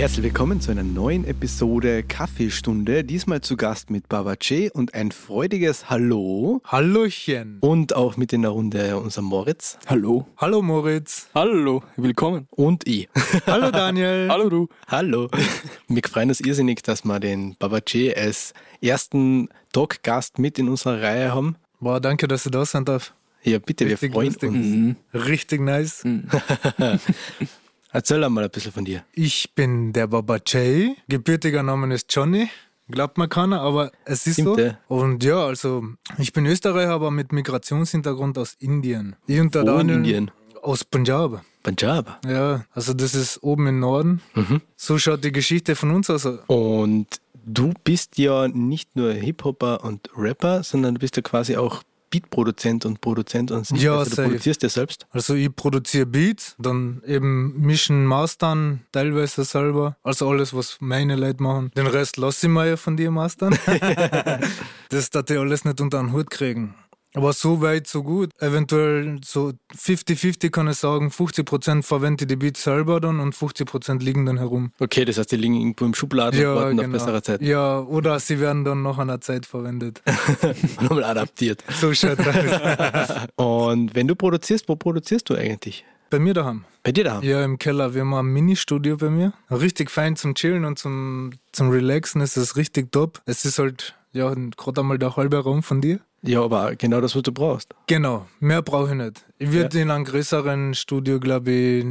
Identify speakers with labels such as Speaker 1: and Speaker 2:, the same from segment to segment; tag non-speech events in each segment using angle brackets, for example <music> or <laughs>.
Speaker 1: Herzlich willkommen zu einer neuen Episode Kaffeestunde. Diesmal zu Gast mit Baba J und ein freudiges Hallo.
Speaker 2: Hallöchen.
Speaker 1: Und auch mit in der Runde unser Moritz.
Speaker 3: Hallo.
Speaker 2: Hallo Moritz.
Speaker 3: Hallo, willkommen.
Speaker 1: Und ich.
Speaker 2: Hallo Daniel. <laughs>
Speaker 3: Hallo du.
Speaker 1: Hallo. Wir freuen uns irrsinnig, dass wir den Baba J als ersten Talkgast mit in unserer Reihe haben.
Speaker 2: Boah, danke, dass du da sein darf.
Speaker 1: Ja, bitte,
Speaker 2: Richtig
Speaker 1: wir freuen
Speaker 2: lustig.
Speaker 1: uns.
Speaker 3: Mhm.
Speaker 2: Richtig nice. <laughs>
Speaker 1: Erzähl einmal ein bisschen von dir.
Speaker 2: Ich bin der Baba J. Gebürtiger Name ist Johnny. Glaubt man keiner, aber es ist
Speaker 1: Stimmt,
Speaker 2: so.
Speaker 1: ja.
Speaker 2: Und ja, also ich bin Österreicher, aber mit Migrationshintergrund aus Indien. Ich und der
Speaker 1: Wo in
Speaker 2: Daniel
Speaker 1: Indien?
Speaker 2: aus Punjab.
Speaker 1: Punjab.
Speaker 2: Ja, also das ist oben im Norden.
Speaker 1: Mhm.
Speaker 2: So schaut die Geschichte von uns aus.
Speaker 1: Und du bist ja nicht nur Hip-Hopper und Rapper, sondern du bist ja quasi auch Beatproduzent und Produzent und
Speaker 2: Ja,
Speaker 1: also du produzierst ja selbst.
Speaker 2: Also ich produziere Beats, dann eben mischen, mastern, teilweise selber. Also alles, was meine Leute machen. Den Rest lasse ich mir ja von dir mastern. <laughs> <laughs> das darf ich alles nicht unter den Hut kriegen. Aber so weit, so gut. Eventuell so 50-50 kann ich sagen, 50% verwende ich die Beats selber dann und 50% liegen dann herum.
Speaker 1: Okay, das heißt, die liegen irgendwo im Schubladen und warten auf bessere Zeit.
Speaker 2: Ja, oder sie werden dann nach einer Zeit verwendet. <laughs>
Speaker 1: Nochmal adaptiert.
Speaker 2: So schaut aus. <laughs>
Speaker 1: Und wenn du produzierst, wo produzierst du eigentlich?
Speaker 2: Bei mir daheim.
Speaker 1: Bei dir daheim?
Speaker 2: Ja, im Keller. Wir haben ein Mini-Studio bei mir. Richtig fein zum Chillen und zum, zum Relaxen. Es ist richtig top. Es ist halt, ja, gerade einmal der halbe Raum von dir.
Speaker 1: Ja, aber genau das, was du brauchst.
Speaker 2: Genau, mehr brauche ich nicht. Ich würde in einem größeren Studio, glaube ich,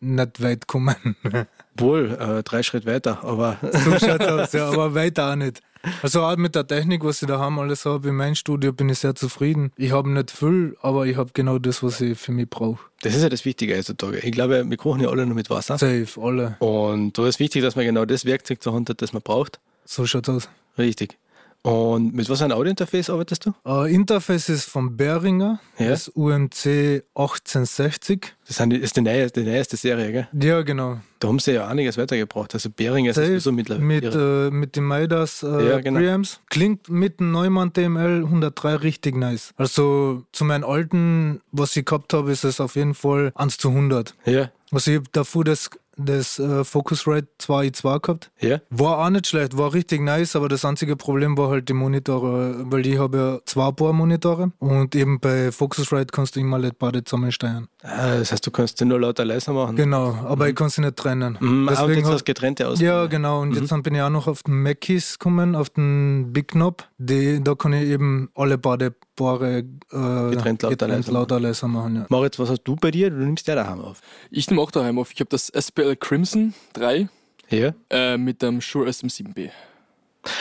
Speaker 2: nicht weit kommen. <laughs>
Speaker 1: Wohl, äh, drei Schritt weiter, aber
Speaker 2: so <laughs> schaut's aus, ja, aber weiter auch nicht. Also auch mit der Technik, was ich da haben, alles habe in meinem Studio, bin ich sehr zufrieden. Ich habe nicht viel, aber ich habe genau das, was ich für mich brauche.
Speaker 1: das ist ja das Wichtige heutzutage. Ich glaube, wir kochen ja alle nur mit Wasser.
Speaker 2: Safe, alle.
Speaker 1: Und da ist wichtig, dass man genau das Werkzeug zur Hand hat, das man braucht.
Speaker 2: So schaut's aus.
Speaker 1: Richtig. Und mit was für einem Audiointerface arbeitest du?
Speaker 2: Äh, Interface ist von Behringer,
Speaker 1: Ja.
Speaker 2: das UMC 1860.
Speaker 1: Das ist die, neue, die neueste Serie, gell?
Speaker 2: Ja, genau.
Speaker 1: Da haben sie ja einiges weitergebracht. Also Behringer ist sowieso mittlerweile.
Speaker 2: mit, äh, mit den Midas äh,
Speaker 1: Ja, genau.
Speaker 2: Preamps. Klingt mit dem Neumann TML 103 richtig nice. Also zu meinen alten, was ich gehabt habe, ist es auf jeden Fall 1 zu 100.
Speaker 1: ja,
Speaker 2: Also ich habe davor das, das äh, Focusrite 2i2 gehabt.
Speaker 1: ja.
Speaker 2: War auch nicht schlecht, war richtig nice, aber das einzige Problem war halt die Monitore, weil ich habe ja zwei Paar Monitore und eben bei Focusrite kannst du immer nicht beide zusammensteuern.
Speaker 1: Ah, Das heißt, du kannst sie nur lauter leiser machen.
Speaker 2: Genau, aber ich kann sie nicht trennen.
Speaker 1: Mhm, ah, und
Speaker 2: Deswegen
Speaker 1: jetzt
Speaker 2: hab-
Speaker 1: hast du getrennte aus.
Speaker 2: Ja, genau. Und jetzt bin ich auch noch auf den Mackeys gekommen, auf den Big Knob. Die, da kann ich eben alle beide Paare äh,
Speaker 1: Getrennt lauter, leiser
Speaker 2: lauter leiser machen. Ja.
Speaker 1: Moritz, was hast du bei dir? Du nimmst ja daheim auf.
Speaker 3: Ich nehme auch daheim auf. Ich habe das SPL Crimson 3
Speaker 1: Ja?
Speaker 3: äh, mit dem Shure SM7B.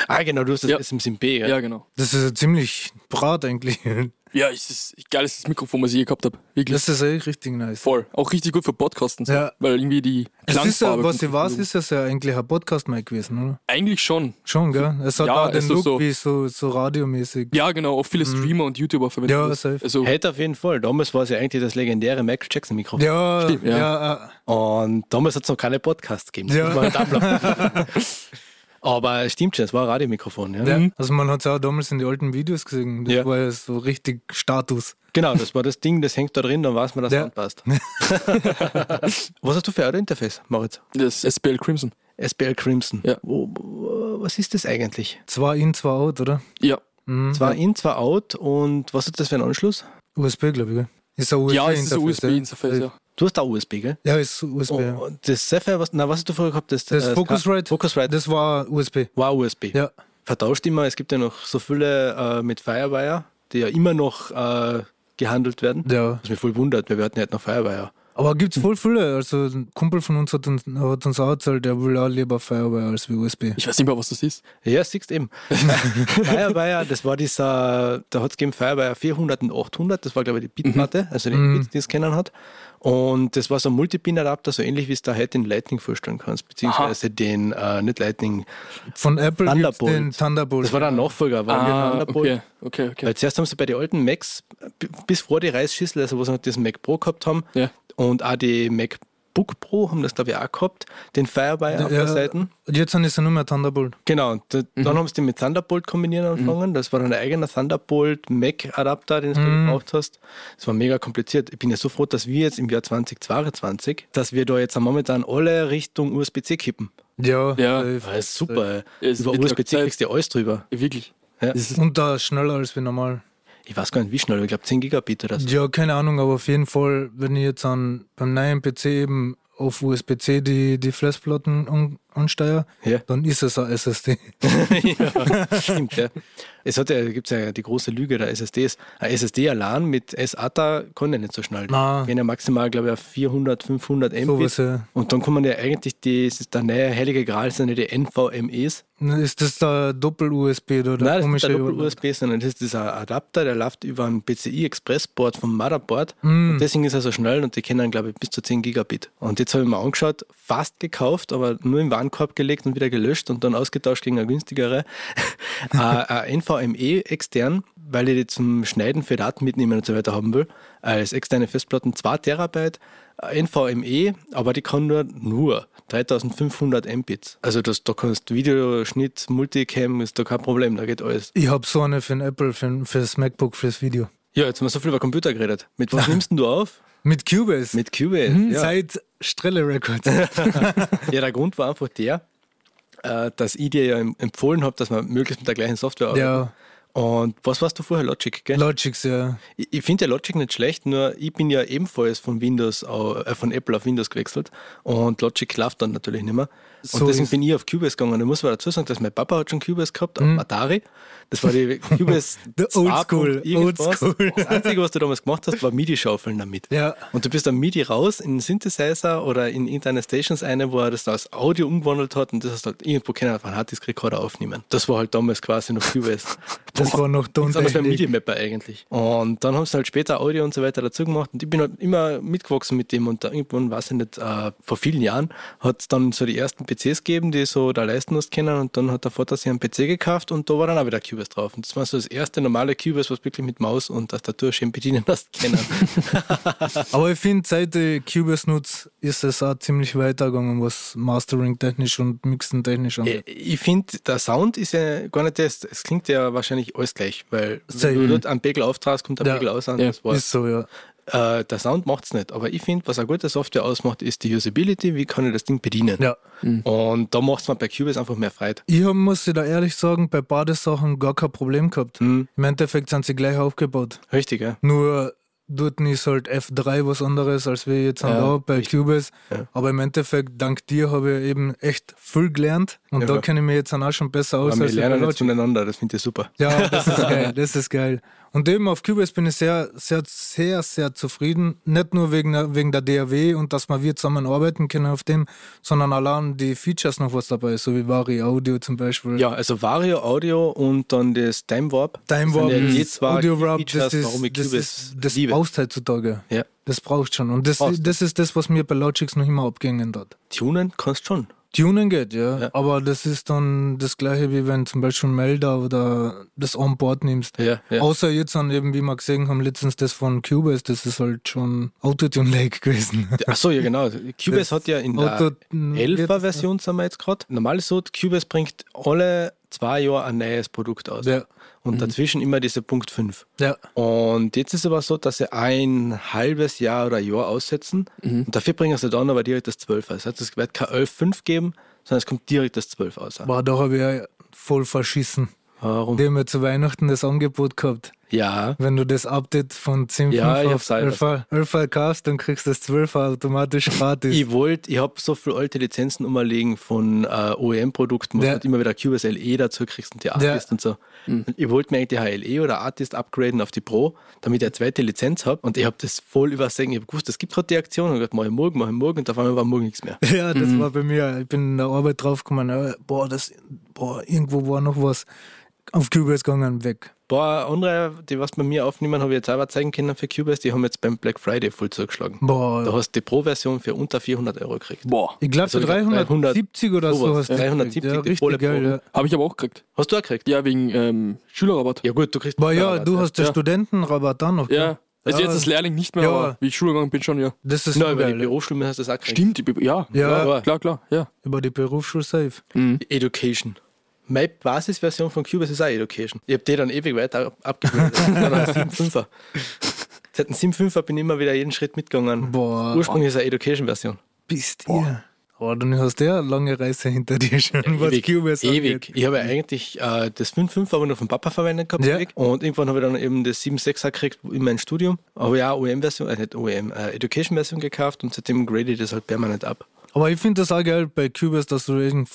Speaker 1: Ah, genau, du hast das
Speaker 3: Ja.
Speaker 1: SM7B, ja?
Speaker 3: Ja, genau.
Speaker 2: Das ist ja ziemlich brat eigentlich.
Speaker 3: Ja, es ist geiles Mikrofon, was ich je gehabt habe. Wirklich.
Speaker 2: Das ist echt richtig nice.
Speaker 3: voll. Auch richtig gut für Podcasten. So.
Speaker 2: Ja.
Speaker 3: Weil irgendwie die
Speaker 2: Es ist ja,
Speaker 3: Klangfarbe
Speaker 2: was ich weiß, ist das ja eigentlich ein Podcast-Mic gewesen, oder?
Speaker 3: Eigentlich schon.
Speaker 2: Schon, gell? Es hat
Speaker 3: Ja,
Speaker 2: auch den
Speaker 3: also
Speaker 2: Look
Speaker 3: so-
Speaker 2: wie so, so radiomäßig.
Speaker 3: Ja, genau. Auch viele Streamer und YouTuber verwenden
Speaker 2: Ja,
Speaker 3: das.
Speaker 2: safe.
Speaker 3: Also,
Speaker 1: Hätte auf jeden Fall. Damals war es ja eigentlich das legendäre Michael Jackson-Mikrofon.
Speaker 2: Ja,
Speaker 3: Stimmt,
Speaker 2: ja.
Speaker 3: ja.
Speaker 2: äh,
Speaker 1: Und damals hat es noch keine Podcasts gegeben. Das
Speaker 2: Ja. <laughs> <laughs>
Speaker 1: Aber es stimmt schon, es war ein Radiomikrofon. Ja?
Speaker 2: ja. Also man hat es auch damals in den alten Videos gesehen. Das
Speaker 1: Ja.
Speaker 2: war ja so richtig Status.
Speaker 1: Genau, das war das Ding, das hängt da drin, dann weiß man, dass
Speaker 2: Ja.
Speaker 1: es anpasst. <laughs> was hast du für Audio-Interface, Moritz?
Speaker 3: das SPL Crimson.
Speaker 1: SBL Crimson.
Speaker 3: Ja.
Speaker 1: Wo, wo, was ist das eigentlich?
Speaker 2: Zwei in, zwei out, oder?
Speaker 3: Ja.
Speaker 2: Mhm.
Speaker 1: Zwar in, zwar out und was ist das für ein Anschluss?
Speaker 2: USB, glaube ich. Ist ein USB
Speaker 3: Ja, es ist ein
Speaker 2: Interface,
Speaker 3: USB-Interface, ja.
Speaker 1: Du hast auch USB, gell?
Speaker 2: Ja, ist USB.
Speaker 1: Oh, das Sapphire, was, na, was hast du vorher gehabt? Das,
Speaker 2: Das
Speaker 1: äh,
Speaker 2: Focusrite,
Speaker 1: Focusrite
Speaker 2: das war USB.
Speaker 1: war USB.
Speaker 2: Ja.
Speaker 1: Vertauscht immer, es gibt ja noch so viele äh, mit Firewire, die ja immer noch äh, gehandelt werden.
Speaker 2: ja.
Speaker 1: Was mich voll wundert, weil wir hatten ja halt noch Firewire.
Speaker 2: Aber gibt es voll viele. Also ein Kumpel von uns hat uns, hat uns auch erzählt, der will auch lieber Firewire als wie USB.
Speaker 3: Ich weiß nicht mehr, was das ist.
Speaker 1: Ja, siehst eben. <laughs> Firewire, das war dieser, da hat es gegeben Firewire 400 und 800, das war glaube ich die Bitplatte, also die
Speaker 2: Mhm.
Speaker 1: Bits, die es kennen hat. Und das war so ein Multipin-Adapter, so ähnlich wie es da heute in Lightning vorstellen kannst, beziehungsweise den, äh, nicht Lightning,
Speaker 2: Von Apple
Speaker 1: Thunderbolt.
Speaker 2: den Thunderbolt.
Speaker 1: das war der Nachfolger, war
Speaker 3: Ah,
Speaker 1: Thunderbolt.
Speaker 3: okay, okay, okay.
Speaker 1: Weil zuerst haben sie bei den alten Macs, bis vor die Reißschüssel, also wo sie noch diesen Mac Pro gehabt haben,
Speaker 3: Ja.
Speaker 1: und auch die MacBook Pro haben das, glaube ich, auch gehabt, den Firewire auf der Seite.
Speaker 2: Und jetzt sind es ja nur mehr Thunderbolt.
Speaker 1: Genau, und da- dann haben sie den mit Thunderbolt kombinieren angefangen. Das war dann ein eigener Thunderbolt Mac-Adapter, den du gebraucht hast. Das war mega kompliziert. Ich bin ja so froh, dass wir jetzt im Jahr 2022, dass wir da jetzt momentan alle Richtung USB-C kippen.
Speaker 2: Ja,
Speaker 3: Ja.
Speaker 2: safe.
Speaker 1: Das ist super.
Speaker 3: Es
Speaker 1: Über USB-C kriegst du alles drüber.
Speaker 3: Wirklich.
Speaker 1: Ja.
Speaker 3: Das ist,
Speaker 2: Und da schneller als wie normal.
Speaker 1: Ich weiß gar nicht, wie schnell, ich glaube 10 Gigabit oder so.
Speaker 2: Ja, keine Ahnung, aber auf jeden Fall, wenn ich jetzt an, beim neuen PC eben auf USB-C die, die Festplatten ansteuere,
Speaker 1: Ja.
Speaker 2: dann ist es ein SSD. <laughs>
Speaker 1: ja, stimmt, ja. Es hat ja, gibt ja die große Lüge der SSDs. Ein SSD allein mit SATA kann ja nicht so schnell.
Speaker 2: Na.
Speaker 1: Gehen ja maximal, glaube ich, auf 400, 500 Mbit.
Speaker 2: Sowas, ja.
Speaker 1: Und dann kommen ja eigentlich die, es ist der neue heilige Gral, sind ja die NVMEs.
Speaker 2: Ist das der Doppel-USB oder
Speaker 1: Nein, das ist
Speaker 2: komische
Speaker 1: nicht der Doppel-USB, sondern das ist dieser Adapter, der läuft über ein PCI-Express-Board vom Motherboard.
Speaker 2: Mm.
Speaker 1: Und deswegen ist er so schnell und die können, glaube ich, bis zu 10 Gigabit. Und jetzt habe ich mir angeschaut, fast gekauft, aber nur im Warenkorb gelegt und wieder gelöscht und dann ausgetauscht gegen eine günstigere. <laughs> Äh, ein NVMe extern, weil ich die zum Schneiden für Daten mitnehmen und so weiter haben will. Als externe Festplatten 2 Terabyte. äh, NVMe, aber die kann nur, nur 3500 Mbits. Also das, da kannst Videoschnitt, Multicam, ist da kein Problem, da geht alles.
Speaker 2: Ich habe so eine für den Apple, für, fürs MacBook, fürs Video.
Speaker 1: Ja, jetzt haben wir so viel über Computer geredet. Mit was <laughs> nimmst du auf?
Speaker 2: Mit Cubase.
Speaker 1: Mit Cubase.
Speaker 2: Mhm,
Speaker 1: ja.
Speaker 2: Seit Strelle Records. <laughs>
Speaker 1: ja, der Grund war einfach der, äh, dass ich dir ja em- empfohlen habe, dass man möglichst mit der gleichen Software arbeitet.
Speaker 2: ja,
Speaker 1: Und was warst du vorher? Logic, gell?
Speaker 2: Logics, ja.
Speaker 1: Ich, ich finde ja Logic nicht schlecht, nur ich bin ja ebenfalls von Windows, äh, von Apple auf Windows gewechselt und Logic läuft dann natürlich nicht mehr. Und
Speaker 2: So
Speaker 1: deswegen
Speaker 2: ist-
Speaker 1: bin ich auf Cubase gegangen. Ich muss aber dazu sagen, dass mein Papa hat schon Cubase gehabt, auf
Speaker 2: Mhm.
Speaker 1: Atari. Das war die <laughs> Cubase
Speaker 2: The
Speaker 1: 2.
Speaker 2: Oldschool,
Speaker 1: irgendwas.
Speaker 2: Oldschool.
Speaker 1: Das Einzige, was du damals gemacht hast, war MIDI-Schaufeln damit.
Speaker 2: Ja.
Speaker 1: Und du bist am MIDI raus in einen Synthesizer oder in irgendeine Stations eine, wo er das als Audio umgewandelt hat und das hast du halt irgendwo können auf einen Harddisk-Recorder aufnehmen. Das war halt damals quasi noch Cubase. <laughs>
Speaker 2: Das war noch
Speaker 1: Das war
Speaker 2: Tontechnik.
Speaker 1: MIDI-Mapper eigentlich. Und dann haben sie halt später Audio und so weiter dazu gemacht und ich bin halt immer mitgewachsen mit dem und da irgendwann, weiß ich nicht, äh, vor vielen Jahren hat es dann so die ersten PCs gegeben, die so da leisten musst können und dann hat der Vater sich einen PC gekauft und da war dann auch wieder Cubase drauf. Und das war so das erste normale Cubase, was wirklich mit Maus und Tastatur schön bedienen hast können. <laughs>
Speaker 2: Aber ich finde, seit ich Cubase nutze, ist es auch ziemlich weitergegangen, was Mastering technisch und Mixen technisch angeht.
Speaker 1: Ich, finde, der Sound ist ja gar nicht das. Es klingt ja wahrscheinlich alles gleich, weil wenn du dort einen Pegel auftrast, kommt der
Speaker 2: Ja.
Speaker 1: Pegel aus an.
Speaker 3: Ja.
Speaker 1: Das war's.
Speaker 2: Ist so, ja.
Speaker 1: Äh, der Sound macht es nicht. Aber ich finde, was eine gute Software ausmacht, ist die Usability. Wie kann ich das Ding bedienen?
Speaker 2: Ja.
Speaker 1: Und da macht es mir bei Cubase einfach mehr Freude.
Speaker 2: Ich hab, muss ich da ehrlich sagen, bei Badesachen gar kein Problem gehabt.
Speaker 1: Mhm.
Speaker 2: Im Endeffekt sind sie gleich aufgebaut.
Speaker 1: Richtig, ja.
Speaker 2: Nur dort ist halt F3 was anderes als wir jetzt
Speaker 1: Ja,
Speaker 2: da bei Cubase.
Speaker 1: Ja.
Speaker 2: Aber im Endeffekt, dank dir habe ich eben echt viel gelernt. Und
Speaker 1: Ja,
Speaker 2: da kenne ich mich jetzt auch schon besser aus
Speaker 1: Aber wir
Speaker 2: als bei
Speaker 1: lernen jetzt voneinander, das finde ich super.
Speaker 2: Ja, das ist geil, das ist geil. <laughs> Und eben auf Cubase bin ich sehr, sehr, sehr, sehr zufrieden. Nicht nur wegen der, wegen der DAW und dass wir zusammen arbeiten können auf dem, sondern allein die Features noch was dabei ist, so wie Vari Audio zum Beispiel.
Speaker 1: Ja, also Vario Audio und dann das Time Warp.
Speaker 2: Time Warp,
Speaker 1: Das die zwei
Speaker 2: Audio Warp,
Speaker 1: Features,
Speaker 2: das, ist,
Speaker 1: warum ich
Speaker 2: das, ist, das
Speaker 1: liebe.
Speaker 2: brauchst heutzutage.
Speaker 1: Ja.
Speaker 2: Das brauchst schon. Und das,
Speaker 1: Brauchst
Speaker 2: das ist das, was mir bei Logics noch immer abgängen hat.
Speaker 1: Tunen kannst schon.
Speaker 2: Tunen geht, ja,
Speaker 1: Ja.
Speaker 2: aber das ist dann das gleiche, wie wenn zum Beispiel Melder oder das Onboard nimmst.
Speaker 1: Ja, ja.
Speaker 2: Außer jetzt dann eben, wie wir gesehen haben, letztens das von Cubase, das ist halt schon Autotune-like <laughs> gewesen.
Speaker 1: Ach so, ja genau. Cubase hat ja in der
Speaker 2: Auto-
Speaker 1: 11er Version sind wir jetzt gerade. Normal ist so, Cubase bringt alle zwei Jahre ein neues Produkt aus.
Speaker 2: Ja,
Speaker 1: Und dazwischen immer diese Punkt 5.
Speaker 2: ja,
Speaker 1: Und jetzt ist aber so, dass sie ein halbes Jahr oder Jahr aussetzen und dafür bringen sie dann aber direkt das 12 aus. Heißt, es wird kein 11.5 geben, sondern es kommt direkt das 12 aus.
Speaker 2: aber habe ich ja voll verschissen.
Speaker 1: Warum?
Speaker 2: Die haben ja zu Weihnachten das Angebot gehabt.
Speaker 1: Ja,
Speaker 2: Wenn du das Update von 10.5
Speaker 1: Ja,
Speaker 2: auf
Speaker 1: hab's selber.
Speaker 2: 11 11 kaufst, dann kriegst du das 12 automatisch <laughs> gratis.
Speaker 1: ich wollte, ich habe so viele alte Lizenzen umliegen von äh, OEM-Produkten, wo
Speaker 2: Ja.
Speaker 1: du halt immer wieder Cubase LE dazu kriegst und die Artist und so. Und ich wollte mir eigentlich die HLE oder Artist upgraden auf die Pro, damit ich eine zweite Lizenz habe. Und ich habe das voll übersehen. Ich habe gewusst, es gibt gerade die Aktion und ich gesagt, mach ich morgen, mach ich morgen und auf einmal war morgen nichts mehr. <laughs>
Speaker 2: Ja, das war bei mir. Ich bin in der Arbeit draufgekommen, boah, das, boah, irgendwo war noch was auf Cubase gegangen, weg.
Speaker 1: Ein paar andere, die was bei mir aufnehmen, habe ich jetzt selber zeigen können für Cubase, die haben jetzt beim Black Friday voll zugeschlagen.
Speaker 2: Boah,
Speaker 1: Da hast du die Pro-Version für unter 400 Euro gekriegt.
Speaker 3: Boah.
Speaker 2: ich glaube
Speaker 1: also
Speaker 2: für
Speaker 1: ich glaub,
Speaker 2: 370 oder so
Speaker 1: sowas.
Speaker 2: hast du
Speaker 1: 370
Speaker 2: gekriegt. ja,
Speaker 1: die volle
Speaker 2: richtig geil,
Speaker 1: Pro.
Speaker 2: ja.
Speaker 3: Habe ich aber auch gekriegt.
Speaker 1: Hast du auch gekriegt?
Speaker 3: Ja, wegen ähm, Schülerrabatt.
Speaker 1: Ja gut, du kriegst...
Speaker 2: Boah, ja,
Speaker 1: Rabatt,
Speaker 2: du hast den
Speaker 3: Ja.
Speaker 2: Studentenrabatt dann noch.
Speaker 3: Ja. Also
Speaker 2: Ja.
Speaker 3: jetzt als Lehrling nicht mehr,
Speaker 2: Ja.
Speaker 3: aber wie ich Schule gegangen bin, schon, ja.
Speaker 2: Das ist
Speaker 1: Nein, über die. Berufsschule hast du das auch gekriegt.
Speaker 3: Stimmt, ja.
Speaker 2: Ja.
Speaker 3: klar, klar, klar, ja.
Speaker 2: Über die Berufsschule safe.
Speaker 3: Mhm.
Speaker 1: Education. Meine Basisversion von Cubase ist auch Education. Ich habe die dann ewig weiter ab- abgebildet. dann ein 7.5er. Seit dem 7.5er bin ich immer wieder jeden Schritt mitgegangen.
Speaker 2: Boah,
Speaker 1: Ursprünglich ist eine Education-Version.
Speaker 2: bist ihr. Aber dann hast du ja eine lange Reise hinter dir schon, was
Speaker 1: ewig,
Speaker 2: Cubase
Speaker 1: ewig.
Speaker 2: angeht.
Speaker 1: Ich habe ja eigentlich äh, das 5.5 aber nur vom Papa verwendet gehabt.
Speaker 2: Ja.
Speaker 1: Und irgendwann habe ich dann eben das 7.6er gekriegt in mein Studium. Aber ja, OEM-Version, äh, nicht OEM, äh, Education-Version gekauft und seitdem grade ich das halt permanent ab.
Speaker 2: Aber ich finde das auch geil bei Cubase, dass du eben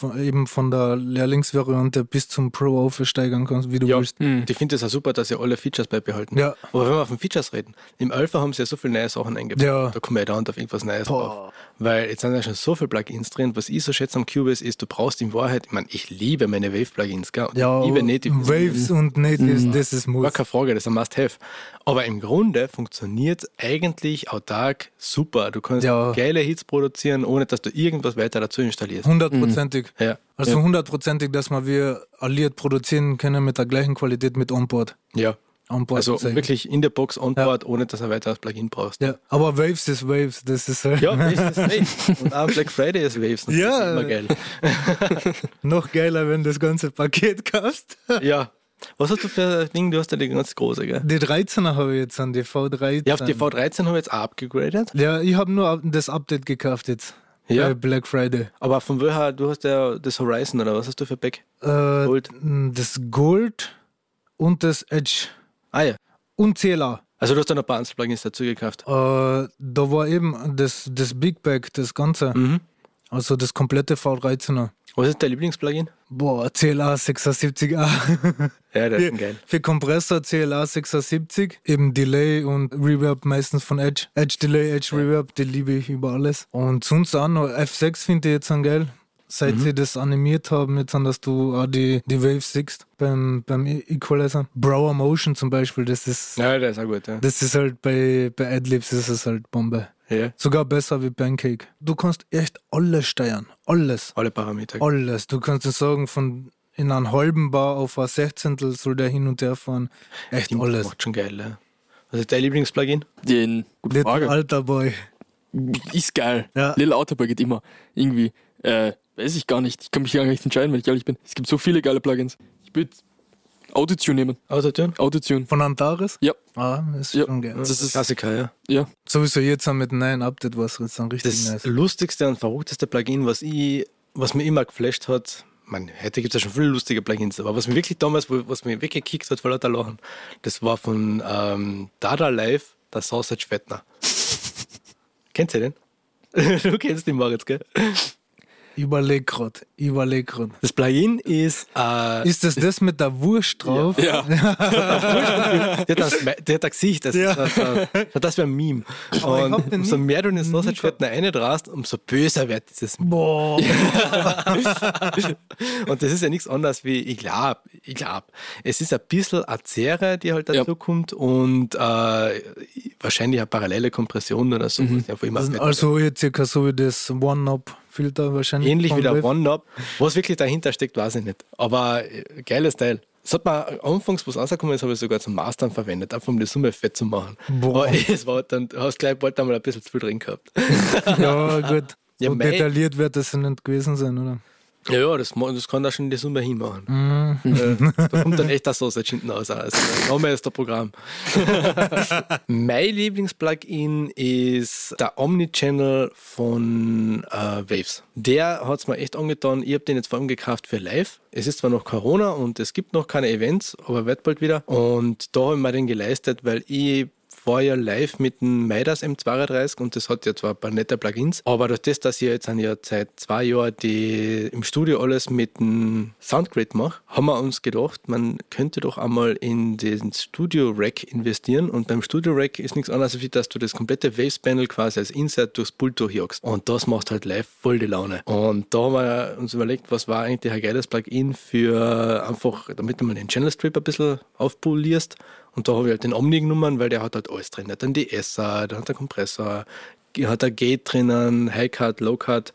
Speaker 2: von, der Lehrlingsvariante bis zum Pro aufsteigern kannst, wie du
Speaker 1: Ja,
Speaker 2: willst.
Speaker 1: und ich finde es auch super, dass sie alle Features beibehalten.
Speaker 2: Ja.
Speaker 1: Aber wenn wir von Features reden, im Alpha haben sie ja so viele neue Sachen eingebaut.
Speaker 2: Ja.
Speaker 1: Da kommen wir ja dauernd auf irgendwas Neues
Speaker 2: Boah.
Speaker 1: drauf. Weil jetzt sind ja schon so viele Plugins drin. Was ich so schätze am Cubase ist, du brauchst in Wahrheit, ich meine, ich liebe meine Wave-Plugins, gell? Und
Speaker 2: Ja,
Speaker 1: ich liebe Native.
Speaker 2: Waves und Natives, das ist
Speaker 1: Gar
Speaker 2: muss.
Speaker 1: keine Frage, das ist ein Must-Have. Aber im Grunde funktioniert eigentlich autark super. Du kannst
Speaker 2: Ja.
Speaker 1: geile Hits produzieren, ohne dass du irgendwas weiter dazu installierst.
Speaker 2: Hundertprozentig.
Speaker 1: Ja.
Speaker 2: Also hundertprozentig, dass wir wir alliert produzieren können mit der gleichen Qualität mit Onboard.
Speaker 1: Ja.
Speaker 2: Onboard
Speaker 1: Also
Speaker 2: Zeichen.
Speaker 1: wirklich in der Box onboard, ohne dass du ein weiteres Plugin brauchst.
Speaker 2: Ja, aber Waves ist Waves, das ist halt
Speaker 1: Ja, Waves ist Waves. Und auch Black Friday ist Waves. Das
Speaker 2: Ja.
Speaker 1: ist immer geil. <laughs>
Speaker 2: noch geiler, wenn du das ganze Paket kaufst. <laughs>
Speaker 1: Ja. Was hast du für ein Ding? Du hast ja die ganz große, gell?
Speaker 2: Die 13er habe ich jetzt an die V13.
Speaker 1: Ja, auf die V13 habe ich jetzt auch abgegradet.
Speaker 2: Ja, ich habe nur das Update gekauft jetzt.
Speaker 1: Ja.
Speaker 2: Bei Black Friday.
Speaker 1: Aber von woher, du hast ja das Horizon oder was hast du für Back?
Speaker 2: Äh,
Speaker 1: Gold.
Speaker 2: Das Gold und das Edge
Speaker 1: Ah ja.
Speaker 2: und CLA.
Speaker 1: Also du hast da noch ein paar Einzelplugins dazu gekauft.
Speaker 2: Äh, da war eben das, das Big Bag, das Ganze.
Speaker 1: Mhm.
Speaker 2: Also das komplette V13er.
Speaker 1: Was ist dein Lieblingsplugin?
Speaker 2: Boah, CLA 76A.
Speaker 1: Ja, der ist geil.
Speaker 2: Für Kompressor CLA 76, eben Delay und Reverb meistens von Edge. Edge Delay, Edge Reverb, die liebe ich über alles. Und sonst auch noch F6 finde ich jetzt an geil. Seit sie das animiert haben, jetzt an, dass du auch die, die Waves siehst beim, beim Equalizer. Brower Motion zum Beispiel, das ist,
Speaker 1: Ja, der ist auch gut, ja.
Speaker 2: das ist halt bei, bei Adlibs ist es halt Bombe.
Speaker 1: Ja.
Speaker 2: Sogar besser wie Pancake. Du kannst echt alles steuern. Alles.
Speaker 1: Alle Parameter.
Speaker 2: Alles. Du kannst es sagen, von in einem halben Bar auf ein Sechzehntel soll der hin und her fahren. Echt
Speaker 1: Die
Speaker 2: alles.
Speaker 1: Macht schon geil, ja. Was ist dein Lieblingsplugin?
Speaker 3: Den, gute
Speaker 2: Little
Speaker 3: Frage.
Speaker 2: alter Boy.
Speaker 3: Ist geil.
Speaker 2: Ja.
Speaker 3: Little Autoboy geht immer. Irgendwie. Äh, weiß ich gar nicht. Ich kann mich gar nicht entscheiden, wenn ich ehrlich bin. Es gibt so viele geile Plugins. Ich würde Autotune nehmen.
Speaker 1: Autotune?
Speaker 3: Autotune.
Speaker 2: Von Antares?
Speaker 3: Ja.
Speaker 2: Ah, ist
Speaker 3: Ja.
Speaker 2: schon geil.
Speaker 3: Das ist
Speaker 1: Klassiker, ja.
Speaker 3: Ja.
Speaker 2: Sowieso jetzt mit einem neuen Update war es jetzt dann richtig
Speaker 1: Das
Speaker 2: nice.
Speaker 1: lustigste und verrückteste Plugin, was ich, was mir immer geflasht hat, man, heute gibt es ja schon viele lustige Plugins, aber was mir wirklich damals, was mir weggekickt hat vor lauter Lachen, das war von ähm, Dada Live, der Sausage Fettner. <laughs> Kennst du den? <laughs> du kennst den Moritz, gell?
Speaker 2: Überleg grad, überleg grad.
Speaker 1: Das Plugin ist, äh,
Speaker 2: Ist das das mit der Wurst drauf?
Speaker 3: Ja. <laughs>
Speaker 1: der, hat das, der hat ein Gesicht, das,
Speaker 2: Ja.
Speaker 1: das, das, das, das wäre ein Meme.
Speaker 2: Aber hab
Speaker 1: Und umso mehr du in den Sausage
Speaker 2: gehabt.
Speaker 1: Fettner reindrast, umso böser wird dieses
Speaker 2: Boah. <laughs>
Speaker 1: Und das ist ja nichts anderes wie, ich glaube, ich glaube, es ist ein bisschen eine Zerre, die halt dazu
Speaker 3: Ja.
Speaker 1: kommt und äh, wahrscheinlich eine parallele Kompression oder so.
Speaker 2: Das sind
Speaker 1: fett
Speaker 2: also jetzt circa so wie das One-Up-Filter wahrscheinlich.
Speaker 1: Ähnlich wie der. One-Knob. Was wirklich dahinter steckt, weiß ich nicht. Aber äh, geiles Teil. Das hat man anfangs, wo es rausgekommen ist, habe ich sogar zum Mastern verwendet, einfach um die Summe fett zu machen.
Speaker 2: Boah.
Speaker 1: Aber <laughs> es war dann, du hast gleich bald einmal ein bisschen zu viel drin gehabt.
Speaker 2: Ja, gut.
Speaker 1: Ja,
Speaker 2: so detailliert wird das ja nicht gewesen sein, oder?
Speaker 1: Ja, ja, das, das kann da schon die Summe hinmachen.
Speaker 2: Mhm.
Speaker 1: Äh, da kommt dann echt das Sausage hinten raus. Also, Name ist der Programm. <laughs> mein Lieblingsplugin ist der Omnichannel von äh, Waves. Der hat es mir echt angetan. Ich habe den jetzt vor allem gekauft für live. Es ist zwar noch Corona und es gibt noch keine Events, aber wird bald wieder. Und da habe ich mir den geleistet, weil ich war ja live mit dem Midas M32 und das hat ja zwar ein paar nette Plugins, aber durch das, dass ich jetzt ja seit zwei Jahren die im Studio alles mit dem Soundgrid mache, haben wir uns gedacht, man könnte doch einmal in den Studio Rack investieren und beim Studio Rack ist nichts anderes, als dass du das komplette Waves Panel quasi als Insert durchs Pult durchjagst und das macht halt live voll die Laune. Und da haben wir uns überlegt, was war eigentlich ein geiles Plugin für einfach, damit du mal den Channel Strip ein bisschen aufpolierst und da habe ich halt den Omni genommen, weil der hat halt alles drin. Der hat einen DSer, der hat einen Kompressor, der hat ein Gate drinnen, High-Cut, Low-Cut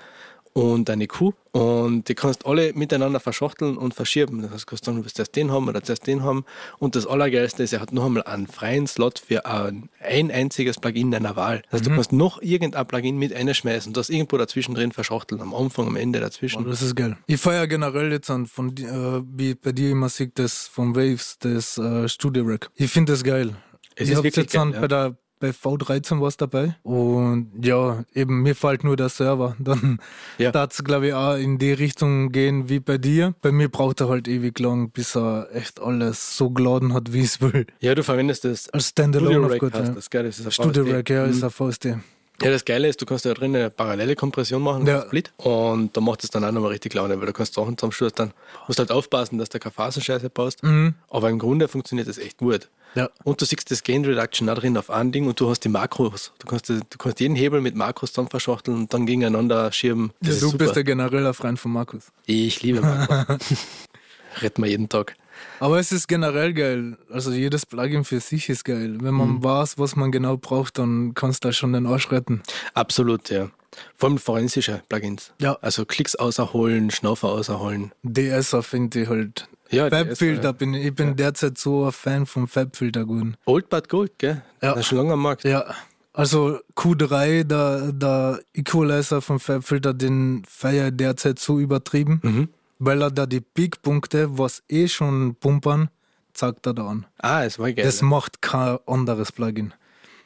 Speaker 1: und eine Q. Und die kannst alle miteinander verschachteln und verschieben. Das heißt, du kannst sagen, du willst zuerst den haben oder zuerst den haben. Und das Allergeilste ist, er hat noch einmal einen freien Slot für ein, ein einziges Plugin deiner Wahl. Das heißt, du kannst noch irgendein Plugin mit einschmeißen und das irgendwo dazwischen drin verschachteln. Am Anfang, am Ende dazwischen.
Speaker 2: Oh, das ist geil. Ich feiere generell jetzt an, von, äh, wie bei dir immer sieht, das von Waves, das äh, Studio Rack. Ich finde das geil.
Speaker 1: Es
Speaker 2: ich
Speaker 1: wirklich
Speaker 2: jetzt an,
Speaker 1: geil, ja.
Speaker 2: bei der bei V13 was dabei. Und ja, eben mir fällt nur der Server. <laughs> Dann
Speaker 1: Ja.
Speaker 2: darf es, glaube ich, auch in die Richtung gehen wie bei dir. Bei mir braucht er halt ewig lang, bis er echt alles so geladen hat, wie es will.
Speaker 1: Ja, du verwendest das
Speaker 2: Als Standalone auf gut. Ja.
Speaker 1: das, gell? Das ist ein
Speaker 2: Studio
Speaker 1: VST.
Speaker 2: Rack, ja,
Speaker 1: Mhm.
Speaker 2: ist ein VST.
Speaker 1: Ja, das Geile ist, du kannst da drin eine parallele Kompression machen,
Speaker 2: Ja.
Speaker 1: Split. Und da macht es dann auch nochmal richtig Laune, weil du kannst Sachen zusammenschluss dann musst halt aufpassen, dass du keine Phasenscheiße baust.
Speaker 2: Mhm.
Speaker 1: Aber im Grunde funktioniert das echt gut.
Speaker 2: Ja.
Speaker 1: Und du siehst das Gain Reduction auch drin auf ein Ding und du hast die Makros. Du kannst, du kannst jeden Hebel mit Makros zusammen verschachteln und dann gegeneinander schieben. Das
Speaker 2: Ja,
Speaker 1: ist
Speaker 2: du
Speaker 1: super.
Speaker 2: bist ja generell ein Freund von Markus.
Speaker 1: ich liebe Makros. <laughs> Retten wir jeden Tag.
Speaker 2: Aber es ist generell geil. Also jedes Plugin für sich ist geil. Wenn man
Speaker 1: Mhm.
Speaker 2: weiß, was man genau braucht, dann kannst du da schon den Arsch retten.
Speaker 1: Absolut, ja. Vor allem forensische Plugins.
Speaker 2: Ja.
Speaker 1: Also Klicks außerholen, Schnaufer außerholen.
Speaker 2: DSer finde ich halt.
Speaker 1: Ja, ist,
Speaker 2: Fabfilter bin ich, bin derzeit so ein Fan vom Fabfilter geworden.
Speaker 1: Old but Gold, gell?
Speaker 2: Ja.
Speaker 1: Das ist schon lange am Markt.
Speaker 2: Ja. Also Q3, der, der Equalizer vom Fabfilter, den feiere ich derzeit so übertrieben,
Speaker 1: Mhm.
Speaker 2: weil er da die Peak-Punkte, was eh schon pumpern, zeigt er da an.
Speaker 1: Ah, es war geil.
Speaker 2: Das macht kein anderes Plugin.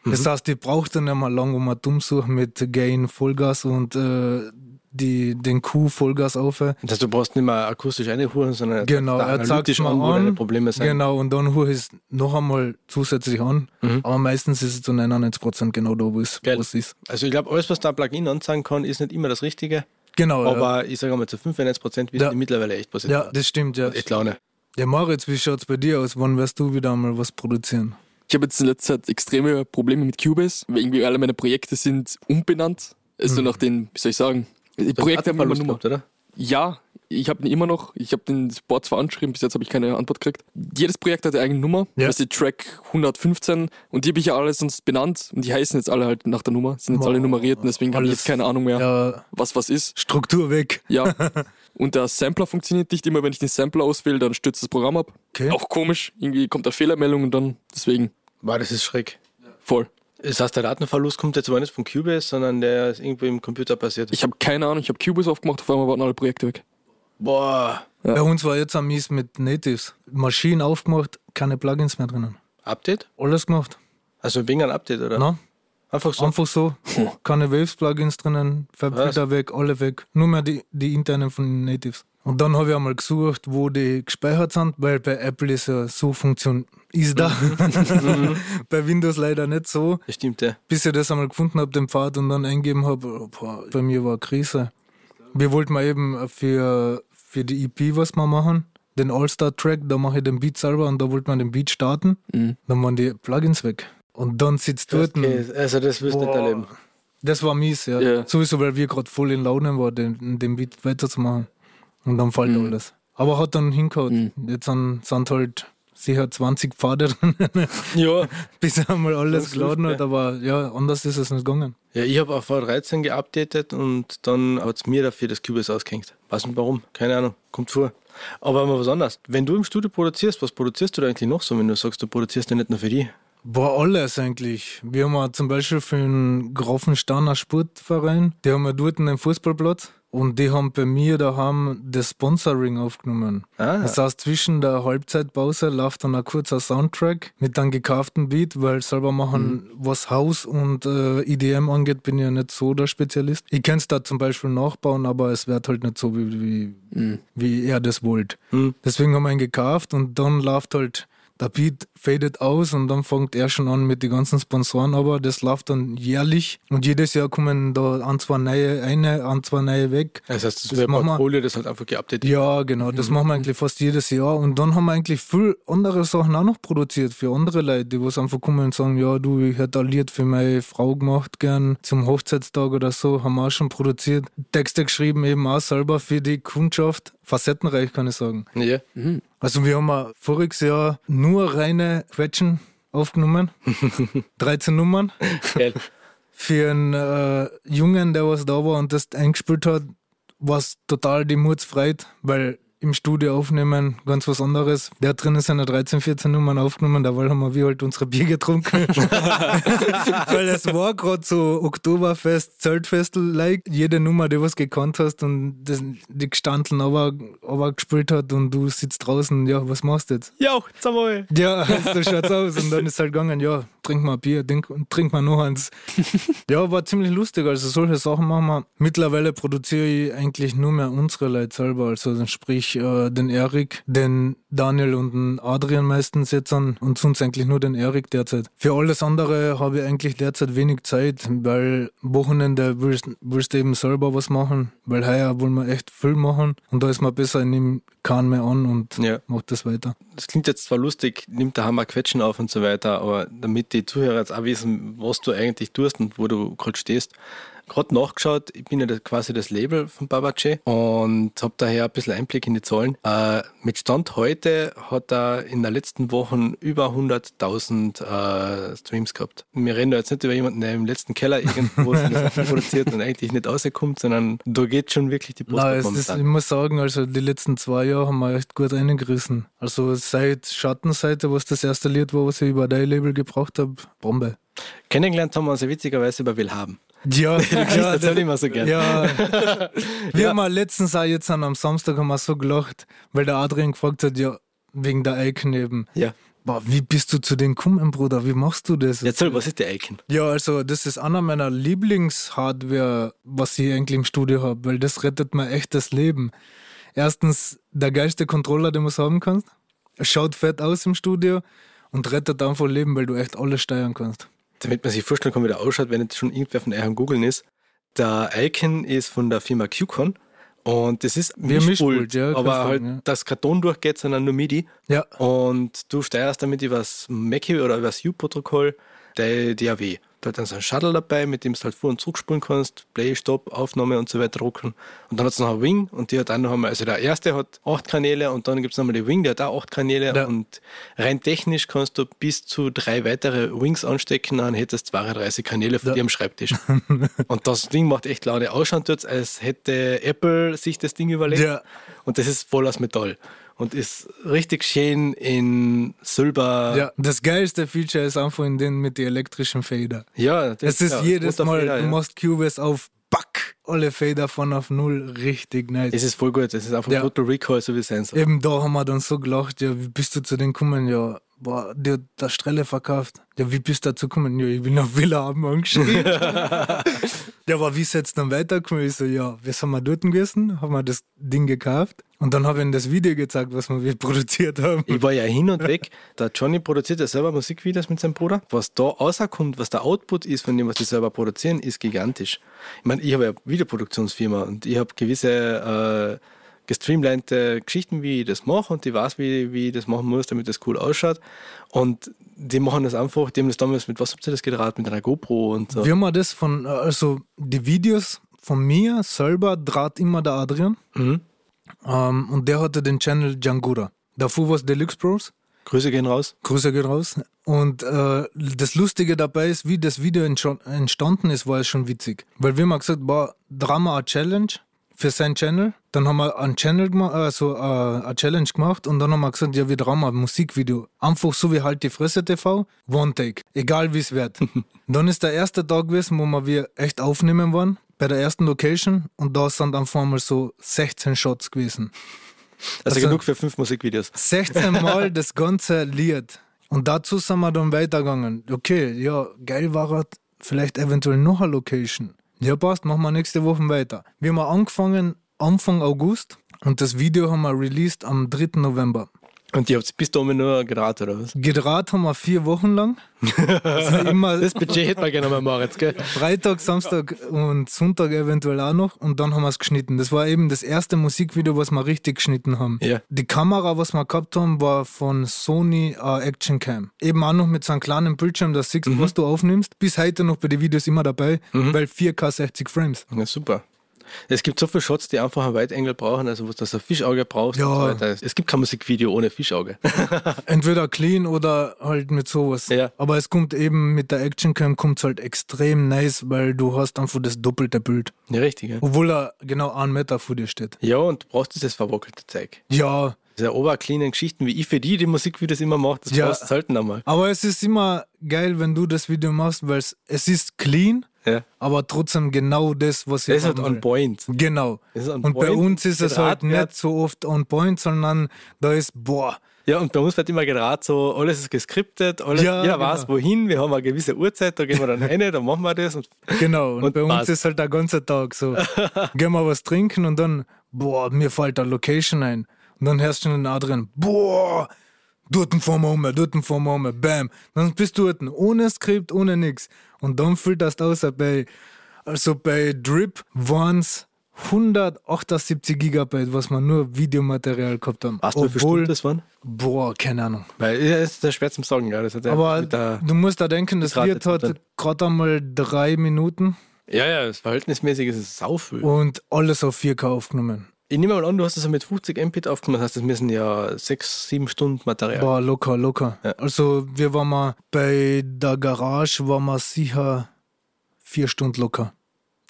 Speaker 1: Mhm.
Speaker 2: Das heißt, ich brauche dann nicht mehr lange um dumm suchen mit Gain Vollgas und äh, die, den Q Vollgas auf.
Speaker 1: Das heißt, du brauchst nicht mehr akustisch einhuren, sondern
Speaker 2: Genau, er zeigt mal
Speaker 1: an, wo deine Probleme sind.
Speaker 2: Genau, und dann hole ich es noch einmal zusätzlich an.
Speaker 1: Mhm.
Speaker 2: Aber meistens ist es zu 99% genau da, wo es wo es ist.
Speaker 1: Also ich glaube, alles, was da ein Plugin anzeigen kann, ist nicht immer das Richtige.
Speaker 2: Genau, ja.
Speaker 1: Aber ich sage mal, zu 95 Prozent wissen
Speaker 2: Ja.
Speaker 1: die mittlerweile echt positiv.
Speaker 2: ja, das stimmt, ja.
Speaker 1: Echt Laune.
Speaker 2: Ja, Moritz, wie schaut es bei dir aus? Wann wirst du wieder mal was produzieren?
Speaker 3: Ich habe jetzt in letzter Zeit extreme Probleme mit Cubase, weil irgendwie alle meine Projekte sind umbenannt. Also nach den, wie soll ich sagen, haben immer
Speaker 1: Datenverlust
Speaker 3: Nummer.
Speaker 1: gehabt, oder?
Speaker 3: Ja, ich habe ihn immer noch. Ich habe den Support zwar angeschrieben, bis jetzt habe ich keine Antwort gekriegt. Jedes Projekt hat eine eigene Nummer.
Speaker 2: Ja.
Speaker 3: Das ist die Track 115 und die habe ich ja alle sonst benannt und die heißen jetzt alle halt nach der Nummer, sind jetzt
Speaker 2: Boah,
Speaker 3: alle nummeriert und deswegen habe ich jetzt keine Ahnung mehr,
Speaker 2: Ja,
Speaker 3: was was ist.
Speaker 2: Struktur weg.
Speaker 3: Ja. <laughs> und der Sampler funktioniert nicht immer, wenn ich den Sampler auswähle, dann stürzt das Programm ab.
Speaker 2: Okay.
Speaker 3: Auch komisch, irgendwie kommt eine Fehlermeldung und dann deswegen
Speaker 1: Wow, das ist schräg.
Speaker 3: voll.
Speaker 1: Das heißt, der Datenverlust kommt jetzt aber nicht von Cubase, sondern der ist irgendwo im Computer passiert.
Speaker 3: Ich habe keine Ahnung, ich habe Cubase aufgemacht, auf einmal waren alle Projekte weg.
Speaker 1: Boah,
Speaker 3: Ja.
Speaker 2: Bei uns war jetzt am mies mit Natives. Maschinen aufgemacht, keine Plugins mehr drinnen.
Speaker 1: Update?
Speaker 2: Alles gemacht.
Speaker 1: Also wegen ein Update, oder?
Speaker 2: Na,
Speaker 1: Einfach so.
Speaker 2: einfach so. Keine Waves-Plugins drinnen, Fabfilter weg, alle weg. Nur mehr die, die internen von den Natives. Und dann habe ich einmal gesucht, wo die gespeichert sind, weil bei Apple ist ja so Funktion ist da. <laughs> bei Windows leider nicht so.
Speaker 1: Das stimmt, ja.
Speaker 2: Bis ich das einmal gefunden habe, den Pfad und dann eingeben habe, boah, bei mir war eine Krise. Wir wollten mal eben für, für die EP was mal machen. Den All-Star-Track, da mache ich den Beat selber und da wollte man den Beat starten.
Speaker 3: Mhm.
Speaker 2: Dann waren die Plugins weg. Und dann sitzt dort. ein-
Speaker 1: Okay, also das wirst du nicht erleben.
Speaker 2: Das war mies, ja.
Speaker 3: Ja.
Speaker 2: Sowieso, weil wir gerade voll in Laune waren, den, den Beat weiterzumachen. Und dann fällt
Speaker 3: Mhm.
Speaker 2: alles. Aber hat dann hingehauen. Jetzt sind, sind halt sicher 20 Pfade drin,
Speaker 1: Ja.
Speaker 2: bis er mal alles geladen hat. Aber ja, anders ist es nicht gegangen.
Speaker 1: Ja, ich habe auf V13 geupdatet und dann hat es mir dafür das Cubase ausgehängt. Weiß nicht warum, keine Ahnung, kommt vor. Aber mal was anderes. Wenn du im Studio produzierst, was produzierst du da eigentlich noch so, wenn du sagst, du produzierst ja nicht nur für die?
Speaker 2: Boah, alles eigentlich. Wir haben ja zum Beispiel für den Grafensteiner Sportverein, die haben ja dort einen Fußballplatz und die haben bei mir daheim das Sponsoring aufgenommen.
Speaker 1: Ah.
Speaker 2: Das heißt, zwischen der Halbzeitpause läuft dann ein kurzer Soundtrack mit einem gekauften Beat, weil selber machen, was Haus und äh, EDM angeht, bin ich ja nicht so der Spezialist. Ich kann es da zum Beispiel nachbauen, aber es wird halt nicht so, wie, wie,
Speaker 3: Mhm.
Speaker 2: wie er das wollte.
Speaker 1: Hm.
Speaker 2: Deswegen haben wir ihn gekauft und dann läuft halt der Beat fadet aus und dann fängt er schon an mit den ganzen Sponsoren, aber das läuft dann jährlich und jedes Jahr kommen da ein, zwei neue eine, ein, zwei neue weg.
Speaker 1: Das heißt, das,
Speaker 2: Das machen wir-
Speaker 1: Portfolio, das halt einfach geupdatet.
Speaker 2: Ja, genau, das machen wir eigentlich fast jedes Jahr und dann haben wir eigentlich viel andere Sachen auch noch produziert für andere Leute, die was einfach kommen und sagen, ja, du, ich hätte ein Lied für meine Frau gemacht, gern zum Hochzeitstag oder so, haben wir auch schon produziert. Texte geschrieben eben auch selber für die Kundschaft, facettenreich kann ich sagen.
Speaker 1: Ja.
Speaker 3: Mhm.
Speaker 2: Also wir haben ja voriges Jahr nur reine Quetschen aufgenommen. <laughs> 13 Nummern.
Speaker 1: Geil.
Speaker 2: Für einen äh, Jungen, der was da war und das eingespielt hat, was total die Muts freut, weil im Studio aufnehmen, ganz was anderes. Der drin ist eine 13, 14 Nummern aufgenommen, dabei haben wir halt unsere Bier getrunken. <laughs> Weil es war gerade so Oktoberfest, Zeltfestel-like. Jede Nummer, die was gekannt hast und das, die gestanden aber, aber gespielt hat und du sitzt draußen, ja, was machst du jetzt?
Speaker 1: Ja, mal.
Speaker 2: Ja, so schaut's aus. Und dann ist halt gegangen, ja, trink mal Bier, trink, trink mal noch eins. ja, war ziemlich lustig. Also solche Sachen machen wir. Mittlerweile produziere ich eigentlich nur mehr unsere Leute selber. Also sprich äh, den Erik, den Daniel und den Adrian meistens jetzt an und sonst eigentlich nur den Erik derzeit. Für alles andere habe ich eigentlich derzeit wenig Zeit, weil Wochenende willst, willst du eben selber was machen, weil heuer wollen wir echt viel machen und da ist man besser, ich nehme keinen mehr an und
Speaker 1: Ja.
Speaker 2: macht das weiter.
Speaker 1: Das klingt jetzt zwar lustig, nimmt der Hammer Quetschen auf und so weiter, aber damit die Zuhörer jetzt auch wissen, was du eigentlich tust und wo du gerade stehst, gerade nachgeschaut, ich bin ja quasi das Label von Babache und habe daher ein bisschen Einblick in die Zahlen. Äh, mit Stand heute hat er in den letzten Wochen über 100.000 äh, Streams gehabt. Wir reden da jetzt nicht über jemanden, der im letzten Keller irgendwo <laughs> produziert und eigentlich nicht rauskommt, sondern da geht schon wirklich die Post
Speaker 2: Nein, ist, ich muss sagen, also die letzten zwei Jahre haben wir echt gut reingerissen. Also seit Schattenseite, was das erste Lied war, was ich über dein Label gebracht habe, Bombe.
Speaker 1: Kennengelernt haben wir uns ja witzigerweise über Willhaben.
Speaker 2: Ja, <laughs> ja,
Speaker 1: Das hätte ich mal so gern.
Speaker 2: ja. <laughs> Wir haben mal letztens auch jetzt an am Samstag haben wir so gelacht, weil der Adrian gefragt hat, ja, wegen der Icon eben.
Speaker 1: Ja.
Speaker 2: Boah, wie bist du zu den gekommen, Bruder? Wie machst du das?
Speaker 1: Erzähl, was ist der Icon?
Speaker 2: Ja, also das ist einer meiner Lieblingshardware, was ich eigentlich im Studio habe, weil das rettet mir echt das Leben. Erstens der geilste Controller, den du haben kannst. Schaut fett aus im Studio und rettet einfach Leben, weil du echt alles steuern kannst.
Speaker 1: Damit man sich vorstellen kann, wie der ausschaut, wenn jetzt schon irgendwer von euch am Googeln ist. Der Icon ist von der Firma QCon und das ist
Speaker 2: ein Mischpult, ja,
Speaker 1: aber halt
Speaker 2: ja.
Speaker 1: das Karton durchgeht, sondern nur MIDI.
Speaker 2: Ja,
Speaker 1: Und du steuerst damit über das Mackie oder über das U-Protokoll die DAW. Da hat dann so ein Shuttle dabei, mit dem du halt vor- und zurückspulen kannst, Play, Stop, Aufnahme und so weiter drucken. Und dann hat es noch eine Wing und die hat auch noch einmal, also der erste hat acht Kanäle und dann gibt es nochmal die Wing, die hat auch acht Kanäle
Speaker 2: Ja.
Speaker 1: und rein technisch kannst du bis zu drei weitere Wings anstecken, dann hättest du 32 Kanäle von
Speaker 2: Ja.
Speaker 1: dir am Schreibtisch. <laughs> und das Ding macht echt laune Ausschauen tut, als hätte Apple sich das Ding überlegt.
Speaker 2: Ja.
Speaker 1: Und das ist voll aus Metall. Und ist richtig schön in Silber.
Speaker 2: ja. Das geilste Feature ist einfach in den mit den elektrischen Fader.
Speaker 1: Ja,
Speaker 2: Es ist
Speaker 1: ja,
Speaker 2: jedes Mal,
Speaker 1: Feder,
Speaker 2: du
Speaker 1: ja.
Speaker 2: machst Cubase auf Back, alle Fader von auf Null, richtig nice.
Speaker 1: Es ist voll gut. Es ist einfach
Speaker 2: Ja.
Speaker 1: Total Recall, so wie es sein soll.
Speaker 2: Eben da haben wir dann so gelacht, ja, wie bist du zu denen gekommen? Ja, boah, der hat das Strelle verkauft. Ja, wie bist du dazu gekommen? Ja, ich bin auf Villa haben <laughs> angeschrieben. ja, aber wie ist jetzt dann weitergekommen? Ich so, ja, wir sind mal dort gewesen, haben wir das Ding gekauft und dann habe ich ihm das Video gezeigt, was wir <laughs> produziert haben.
Speaker 1: Ich war ja hin und weg. Der Johnny produziert ja selber Musikvideos mit seinem Bruder. Was da rauskommt, was der Output ist von dem, was die selber produzieren, ist gigantisch. Ich meine, ich habe ja Videoproduktionsfirma und ich habe gewisse äh, gestreamlinete Geschichten, wie ich das mache und ich weiß, wie, wie ich das machen muss, damit das cool ausschaut. Und die machen das einfach, die haben das damals mit, was habt ihr das gedreht? Mit einer GoPro und so.
Speaker 2: Wir haben das von, also die Videos von mir selber draht immer der Adrian
Speaker 1: Mhm.
Speaker 2: ähm, und der hatte den Channel Djangura. Davor war es Deluxe Bros.
Speaker 1: Grüße gehen raus.
Speaker 2: Grüße geht raus. Und äh, das Lustige dabei ist, wie das Video entstanden ist, war es schon witzig. Weil wir haben gesagt, boah, Drama eine Challenge für sein Channel. Dann haben wir einen Channel gemacht, also äh, eine Challenge gemacht und dann haben wir gesagt, ja, wir Drama, ein Musikvideo. Einfach so wie halt die Fresse TV, One Take, egal wie es wird. <laughs> dann ist der erste Tag gewesen, wo wir wir echt aufnehmen waren, bei der ersten Location und da sind einfach mal so 16 Shots gewesen.
Speaker 1: Also,
Speaker 2: Also-
Speaker 1: genug für fünf Musikvideos.
Speaker 2: 16 Mal <laughs> das ganze Lied. Und dazu sind wir dann weitergegangen. Okay, ja, geil war es, vielleicht eventuell noch eine Location. Ja, passt, machen wir nächste Woche weiter. Wir haben angefangen Anfang August und das Video haben wir released am 3. November.
Speaker 1: Und ihr habt bis dahin nur geraten, oder was?
Speaker 2: Gedreht haben wir vier Wochen lang. Also immer <laughs>
Speaker 1: Das Budget hätte man gerne mal Moritz, gell?
Speaker 2: Freitag, Samstag und Sonntag eventuell auch noch. Und dann haben wir es geschnitten. Das war eben das erste Musikvideo, was wir richtig geschnitten haben.
Speaker 1: Ja.
Speaker 2: Die Kamera, was wir gehabt haben, war von Sony äh, Action Cam. Eben auch noch mit so einem kleinen Bildschirm, das siehst, was du aufnimmst. Bis heute noch bei den Videos immer dabei, weil 4K 60 Frames.
Speaker 1: Ja, super. Es gibt so viele Shots, die einfach einen Weitengel brauchen, also wo du das ein Fischauge brauchst.
Speaker 2: Ja.
Speaker 1: So. Es gibt kein Musikvideo ohne Fischauge. <laughs>
Speaker 2: Entweder clean oder halt mit sowas.
Speaker 1: Ja.
Speaker 2: Aber es kommt eben mit der Actioncam kommt's halt extrem nice, weil du hast einfach das doppelte Bild.
Speaker 1: ja, richtig. Ja.
Speaker 2: Obwohl er genau einen Meter vor dir steht.
Speaker 1: ja, und du brauchst dieses verwackelte Zeug.
Speaker 2: Ja,
Speaker 1: Diese obercleanen Geschichten, wie ich für die die Musikvideos immer mache, das
Speaker 2: Ja.
Speaker 1: brauchst du selten einmal.
Speaker 2: aber es ist immer geil, wenn du das Video machst, weil es, es ist clean,
Speaker 1: Ja.
Speaker 2: aber trotzdem genau das, was ich
Speaker 1: Das ist halt on point.
Speaker 2: Genau.
Speaker 1: On
Speaker 2: Und bei
Speaker 1: point,
Speaker 2: uns ist es halt nicht so oft on point, sondern da ist, boah,
Speaker 1: Ja, und bei uns wird immer gerade so, alles ist geskriptet, alles,
Speaker 2: Ja,
Speaker 1: ja, weiß
Speaker 2: genau.
Speaker 1: wohin, wir haben eine gewisse Uhrzeit, da gehen wir dann <laughs> rein, dann machen wir das. Und
Speaker 2: Genau, und,
Speaker 1: Und
Speaker 2: bei uns
Speaker 1: passt.
Speaker 2: ist halt der ganze Tag so. <laughs> Gehen wir was trinken und dann, boah, mir fällt der Location ein. Und dann hörst du den Adrian, boah, dort fahren wir um, dort fahren wir um, bam. Dann bist du dort, ohne Skript, ohne nix. Und dann füllt das aus bei, also bei Drip waren es 178 Gigabyte, was wir nur Videomaterial gehabt haben.
Speaker 1: weißt du, wie viele das waren?
Speaker 2: boah, keine Ahnung.
Speaker 1: Weil ja, ist schwer zum Sagen, ja.
Speaker 2: Aber du musst da denken, das Lied hat gerade einmal drei Minuten
Speaker 1: ja, ja, das verhältnismäßig ist es saufüll.
Speaker 2: und alles auf 4K aufgenommen.
Speaker 1: Ich nehme mal an, du hast das ja mit 50 Mbit aufgenommen, das heißt, das müssen ja sechs, sieben Stunden Material.
Speaker 2: War locker, locker.
Speaker 1: Ja.
Speaker 2: Also wir waren mal bei der Garage, waren wir sicher vier Stunden locker.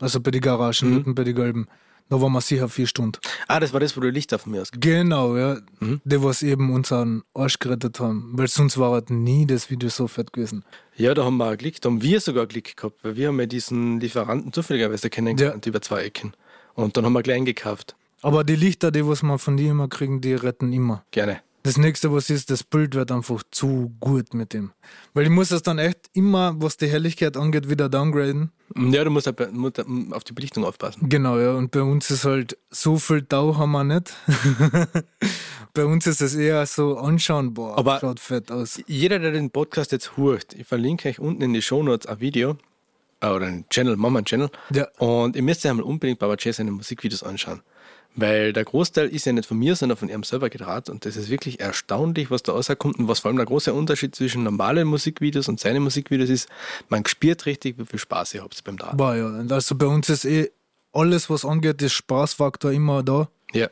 Speaker 2: Also bei den Garagen,
Speaker 1: Mhm.
Speaker 2: bei den Gelben. Da waren wir sicher vier Stunden.
Speaker 1: Ah, das war das, wo du Licht auf mir hast.
Speaker 2: Genau, ja.
Speaker 1: Mhm.
Speaker 2: Die, was eben unseren Arsch gerettet haben. Weil sonst war halt nie das Video so fett gewesen.
Speaker 1: Ja, da haben wir Glück, da haben wir sogar Glück gehabt, weil wir haben ja diesen Lieferanten zufälligerweise kennengelernt über zwei Ecken. Und dann haben wir gleich eingekauft.
Speaker 2: Aber die Lichter, die was wir von dir immer kriegen, die retten immer.
Speaker 1: Gerne.
Speaker 2: Das nächste, was ist, das Bild wird einfach zu gut mit dem. Weil ich muss das dann echt immer, was die Helligkeit angeht, wieder downgraden.
Speaker 1: Ja, du musst, halt musst auf die Belichtung aufpassen.
Speaker 2: Genau, ja. Und bei uns ist halt so viel Tau haben wir nicht. <laughs> bei uns ist es eher so anschauen, boah,
Speaker 1: Aber-
Speaker 2: schaut fett aus.
Speaker 1: Jeder, der den Podcast jetzt hört, ich verlinke euch unten in die Shownotes ein Video äh, oder einen Channel, machen wir einen Channel.
Speaker 2: Ja.
Speaker 1: Und ihr müsst euch einmal unbedingt Baba J seine Musikvideos anschauen. Weil der Großteil ist ja nicht von mir, sondern von ihrem selber gedraht. Und das ist wirklich erstaunlich, was da rauskommt. Und was vor allem der große Unterschied zwischen normalen Musikvideos und seinen Musikvideos ist, man spürt richtig, wie viel Spaß ihr habt beim Draht.
Speaker 2: Boah, ja. Also bei uns ist eh alles, was angeht, ist Spaßfaktor immer da.
Speaker 1: Ja.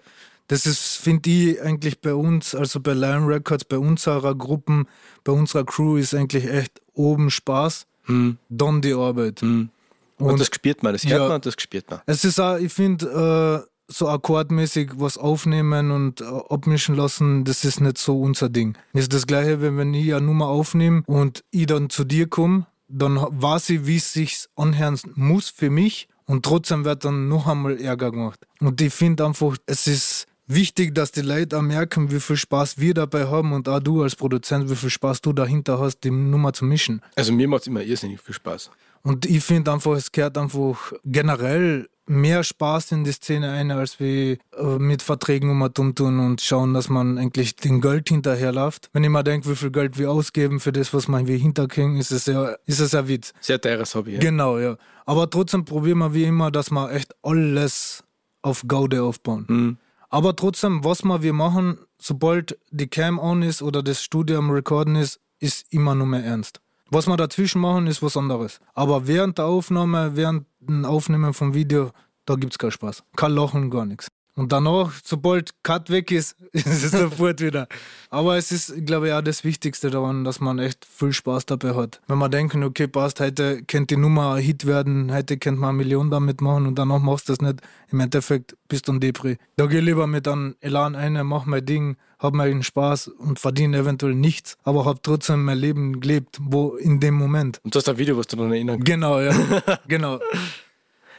Speaker 2: Das ist, finde ich, eigentlich bei uns, also bei Lion Records, bei unserer Gruppen, bei unserer Crew ist eigentlich echt oben Spaß,
Speaker 1: Hm.
Speaker 2: dann die Arbeit.
Speaker 1: Hm. Und,
Speaker 2: Und-
Speaker 1: das spürt man, das hört
Speaker 2: Ja.
Speaker 1: man und das spürt man.
Speaker 2: Es ist auch, ich finde, äh, so akkordmäßig was aufnehmen und äh, abmischen lassen, das ist nicht so unser Ding. Ist das Gleiche, wenn, wenn ich eine Nummer aufnehme und ich dann zu dir komme, dann weiß ich, wie es sich anhören muss für mich und trotzdem wird dann noch einmal Ärger gemacht. Und ich finde einfach, es ist wichtig, dass die Leute auch merken, wie viel Spaß wir dabei haben und auch du als Produzent, wie viel Spaß du dahinter hast, die Nummer zu mischen.
Speaker 1: Also mir macht es immer irrsinnig viel Spaß.
Speaker 2: Und ich finde einfach, es gehört einfach generell mehr Spaß in die Szene ein, als wie äh, mit Verträgen um dumm tun und schauen, dass man eigentlich den Geld hinterherläuft. Wenn ich mal denke, wie viel Geld wir ausgeben für das, was man wir hinterkriegen, ist es ja, ist es ja Witz.
Speaker 1: Sehr teures Hobby. Ja.
Speaker 2: Genau, ja. Aber trotzdem probieren wir wie immer, dass wir echt alles auf Gaude aufbauen.
Speaker 1: Hm.
Speaker 2: Aber trotzdem, was wir wir machen, sobald die Cam on ist oder das Studio am Recorden ist, ist immer nur mehr ernst. Was wir dazwischen machen, ist was anderes. Aber während der Aufnahme, während dem Aufnehmen vom Video, da gibt's keinen Spaß. Kein Lachen, gar nichts. Und danach, sobald Cut weg ist, <laughs> ist es sofort wieder. Aber es ist, glaube ich, auch das Wichtigste daran, dass man echt viel Spaß dabei hat. Wenn man denken, okay, passt, heute könnte die Nummer ein Hit werden, heute könnte man eine Million damit machen und danach machst du das nicht. Im Endeffekt bist du ein Depri. Da geh lieber mit einem Elan ein, mach mein Ding, hab meinen Spaß und verdiene eventuell nichts, aber hab trotzdem mein Leben gelebt, wo in dem Moment.
Speaker 1: Und du hast ein Video, was du dann erinnern kannst.
Speaker 2: Genau, ja. <laughs> genau.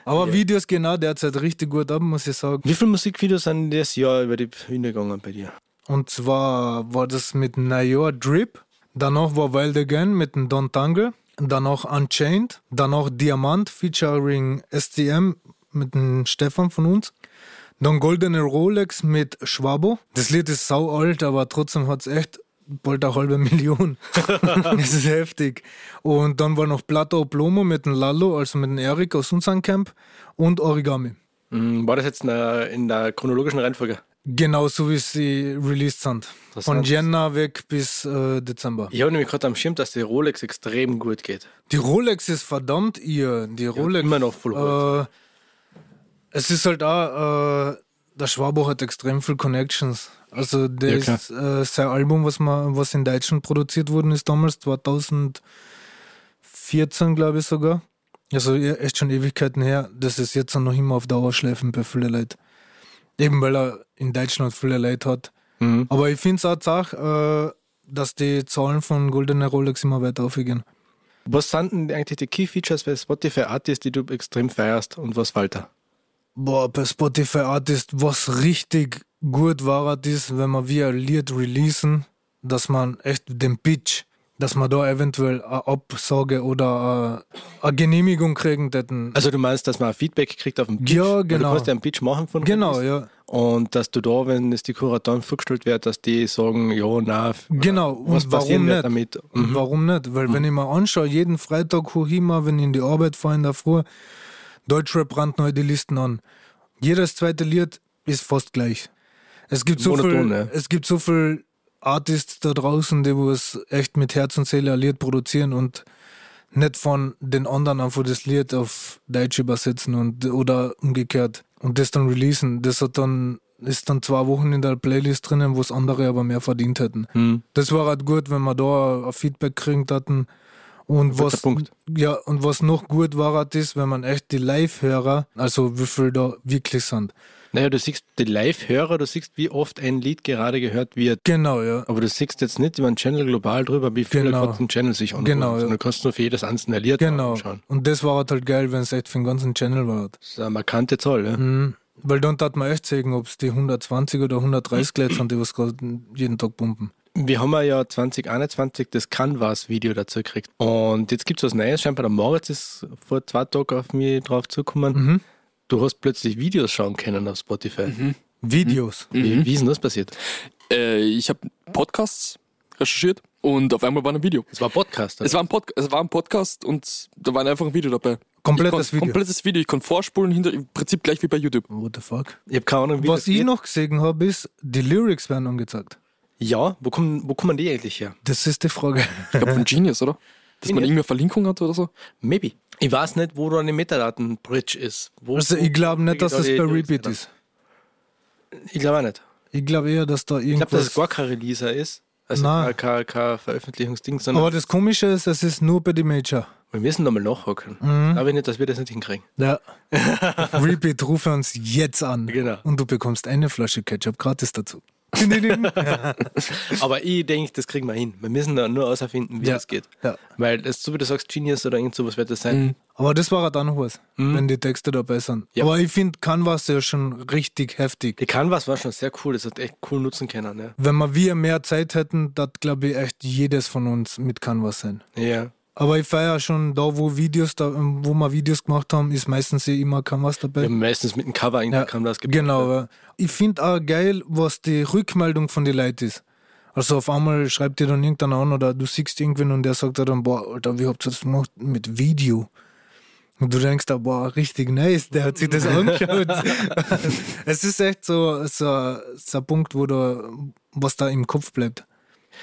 Speaker 2: Aber Videos gehen auch derzeit richtig gut ab, muss ich sagen.
Speaker 1: Wie viele Musikvideos sind das Jahr über die Bühne gegangen bei dir?
Speaker 2: Und zwar war das mit Nayor Drip, danach war Wild Again mit dem Don Tangle, danach Unchained, danach Diamant featuring STM mit dem Stefan von uns, dann Goldene Rolex mit Schwabo. Das Lied ist sau alt, aber trotzdem hat es echt bald eine halbe Million. <laughs> das ist heftig. Und dann war noch Plato Plomo mit dem Lalo, also mit dem Erik aus unserem Camp und Origami.
Speaker 1: Hm, War das jetzt in der, in der chronologischen Reihenfolge?
Speaker 2: Genau so wie sie released sind. Von. Jänner weg bis äh, Dezember.
Speaker 1: Ich habe nämlich gerade am Schirm, dass die Rolex extrem gut geht.
Speaker 2: Die Rolex ist verdammt ihr. Die Rolex.
Speaker 1: immer noch voll
Speaker 2: äh, Es ist halt auch, äh, der Schwabo hat extrem viel Connections. Also der
Speaker 1: Ja,
Speaker 2: äh, sein Album, was, man, was in Deutschland produziert worden ist damals, 2014 glaube ich sogar. Also echt schon Ewigkeiten her. Das ist jetzt noch immer auf Dauerschleifen bei vielen Leuten. Eben weil er in Deutschland viele Leute hat.
Speaker 1: Mhm.
Speaker 2: Aber ich finde es auch Sache, äh, dass die Zahlen von Goldene Rolex immer weiter aufgehen.
Speaker 1: Was sind denn eigentlich die Key Features bei Spotify Artists, die du extrem feierst und was fällt da?
Speaker 2: Boah, bei Spotify Artist, was richtig gut war, ist, wenn man wie ein Lied releasen, dass man echt den Pitch, dass man da eventuell eine Absage oder eine, Genehmigung kriegen hätten.
Speaker 1: Also du meinst, dass man ein Feedback kriegt auf den Pitch?
Speaker 2: Ja,
Speaker 1: Weil
Speaker 2: genau.
Speaker 1: Du kannst ja einen Pitch machen von
Speaker 2: Genau,
Speaker 1: Release.
Speaker 2: ja.
Speaker 1: Und dass du da, wenn es die Kuratoren vorgestellt wird, dass die sagen, ja, nein,
Speaker 2: Genau,
Speaker 1: was
Speaker 2: und warum nicht?
Speaker 1: damit? Mhm.
Speaker 2: Warum nicht? Weil wenn ich mir anschaue, jeden Freitag hoch immer, wenn ich in die Arbeit fahre in der Früh, Deutschrap brandneu die Listen an. Jedes zweite Lied ist fast gleich. Es gibt so
Speaker 1: Monoton,
Speaker 2: viel,
Speaker 1: ja.
Speaker 2: es gibt so viel Artists da draußen, die wo es echt mit Herz und Seele ein Lied produzieren und nicht von den anderen einfach das Lied auf Deutsch übersetzen und oder umgekehrt und das dann releasen. Das hat dann ist dann zwei Wochen in der Playlist drinnen, wo es andere aber mehr verdient hätten.
Speaker 1: Mhm.
Speaker 2: Das war halt gut, wenn wir da ein Feedback kriegen hatten. Und was, ja, und was noch gut war, halt ist, wenn man echt die Live-Hörer, also wie viel da wirklich sind.
Speaker 1: Naja, du siehst die Live-Hörer, du siehst, wie oft ein Lied gerade gehört wird.
Speaker 2: Genau, ja.
Speaker 1: Aber du siehst jetzt nicht über einen Channel global drüber, wie viele
Speaker 2: Genau.
Speaker 1: den Channel sich anschauen.
Speaker 2: Genau, ja.
Speaker 1: Du kannst nur für jedes einzelne Lied
Speaker 2: Genau.
Speaker 1: anschauen.
Speaker 2: Und das war halt, halt geil, wenn es echt für den ganzen Channel war.
Speaker 1: Das ist eine markante Zahl. Ja?
Speaker 2: Mhm. Weil dann tat man echt sagen, ob es die 120 oder 130 Leute sind, die was gerade jeden Tag pumpen.
Speaker 1: Wir haben ja 2021 das Canvas-Video dazu gekriegt. Und jetzt gibt es was Neues. Scheinbar der Moritz ist vor zwei Tagen auf mich drauf zugekommen.
Speaker 2: Mhm.
Speaker 1: Du hast plötzlich Videos schauen können auf Spotify.
Speaker 2: Videos.
Speaker 1: Wie, wie ist denn das passiert?
Speaker 3: Äh, ich habe Podcasts recherchiert und auf einmal war ein Video.
Speaker 1: Es war ein Podcast.
Speaker 3: Es war ein, Pod es war ein Podcast und da war einfach ein Video dabei.
Speaker 2: Komplettes Video.
Speaker 3: Komplettes Video. Ich konnte vorspulen, hinter, im Prinzip gleich wie bei YouTube.
Speaker 2: What the fuck?
Speaker 1: ich habe keine Ahnung, wie
Speaker 2: Was
Speaker 1: das
Speaker 2: ich
Speaker 1: geht.
Speaker 2: noch gesehen habe, ist, die Lyrics werden angezeigt.
Speaker 1: Ja, wo kommen, wo kommen die eigentlich her?
Speaker 2: Das ist die Frage.
Speaker 3: Ich glaube von Genius, oder? <laughs> Dass man
Speaker 1: Genius.
Speaker 3: irgendeine Verlinkung hat oder so.
Speaker 1: Maybe. Ich weiß nicht, wo da eine Metadaten-Bridge ist. Wo,
Speaker 2: Also ich glaube nicht, dass
Speaker 1: da
Speaker 2: das bei Repeat ist.
Speaker 1: Ich glaube auch nicht.
Speaker 2: Ich glaube eher, dass da
Speaker 1: Ich glaube, dass
Speaker 2: irgendwas...
Speaker 1: es gar kein Releaser ist. Also
Speaker 2: Nein.
Speaker 1: kein, kein, Veröffentlichungsding, sondern
Speaker 2: Aber das Komische ist, es ist nur bei die Major.
Speaker 1: wir müssen nochmal nachhaken.
Speaker 2: Mhm.
Speaker 1: Glaube ich nicht, dass wir das nicht hinkriegen.
Speaker 2: Ja. <laughs> Repeat, rufe uns jetzt an.
Speaker 1: Genau.
Speaker 2: Und du bekommst eine Flasche Ketchup gratis dazu. <laughs>
Speaker 1: Aber ich denke, das kriegen wir hin. Wir müssen da nur auserfinden, wie
Speaker 2: Ja.
Speaker 1: das geht.
Speaker 2: Ja.
Speaker 1: Weil, das, so wie du sagst, Genius oder irgend sowas wird das sein.
Speaker 3: Mhm.
Speaker 2: Aber das war halt auch noch was, wenn die Texte dabei sind.
Speaker 1: Ja.
Speaker 2: Aber ich finde Canvas ja schon richtig heftig.
Speaker 1: Die Canvas war schon sehr cool. Das hat echt cool nutzen können. Ja.
Speaker 2: Wenn wir wir mehr Zeit hätten, das glaube ich echt jedes von uns mit Canvas sein.
Speaker 1: ja.
Speaker 2: Aber ich feiere schon da, wo Videos, da, wo wir Videos gemacht haben, ist meistens eh immer Canvas dabei.
Speaker 1: Wir haben meistens mit dem Cover in
Speaker 2: Ja,
Speaker 1: Canvas gebaut.
Speaker 2: Genau, aber ich finde auch geil, was die Rückmeldung von den Leuten ist. Also auf einmal schreibt dir dann irgendeiner an oder du siehst irgendwen und der sagt dir dann, boah, Alter, wie habt ihr das gemacht mit Video? Und du denkst da, boah, richtig nice, der hat sich das angeschaut. <laughs> <laughs> es ist echt so, so, so ein Punkt, wo du, was da im Kopf bleibt.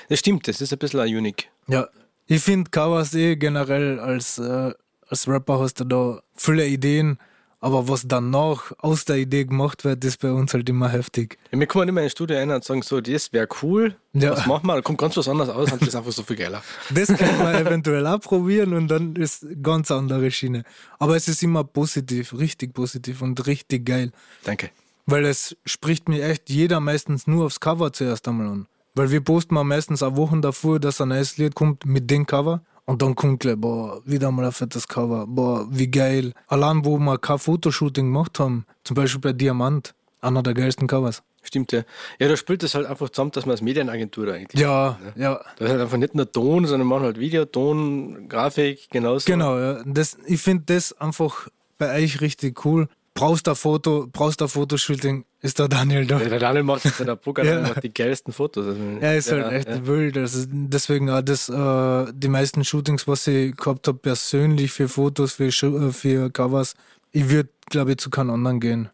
Speaker 1: Das stimmt, das ist ein bisschen ein unique.
Speaker 2: Ja. Ich finde Kawas eh generell als, äh, als Rapper hast du da viele Ideen, aber was danach aus der Idee gemacht wird, ist bei uns halt immer heftig.
Speaker 1: Ja, wir kommen immer ins Studio rein und sagen so, das wäre cool,
Speaker 2: Ja.
Speaker 1: was machen wir? Da kommt ganz was anderes aus und das ist einfach so viel geiler. <laughs>
Speaker 2: Das kann man eventuell auch probieren und dann ist ganz andere Schiene. Aber es ist immer positiv, richtig positiv und richtig geil.
Speaker 1: Danke.
Speaker 2: Weil es spricht mir echt jeder meistens nur aufs Cover zuerst einmal an. Weil wir posten mal meistens auch Wochen davor, dass ein neues Lied kommt mit dem Cover. Und dann kommt gleich, boah, wieder mal ein fettes Cover. Boah, wie geil. Allein, wo wir kein Fotoshooting gemacht haben, zum Beispiel bei Diamant, einer der geilsten Covers.
Speaker 1: Stimmt, ja. Ja, da spielt es halt einfach zusammen, dass man als Medienagentur eigentlich.
Speaker 2: Ja, ja.
Speaker 1: Da ist halt einfach nicht nur Ton, sondern machen halt Video, Ton, Grafik, genauso.
Speaker 2: Genau, ja. Das, ich finde das einfach bei euch richtig cool. Brauchst du ein Foto, brauchst du ein Fotoshooting, ist der Daniel da.
Speaker 1: Ja, der Daniel macht der Poker
Speaker 2: Ja.
Speaker 1: macht die geilsten Fotos. Also,
Speaker 2: Er ist halt
Speaker 1: ja,
Speaker 2: echt
Speaker 1: ja.
Speaker 2: wild. Also deswegen auch das, äh, die meisten Shootings, was ich gehabt habe, persönlich für Fotos, für, äh, für Covers, ich würde, glaube ich, zu keinem anderen gehen.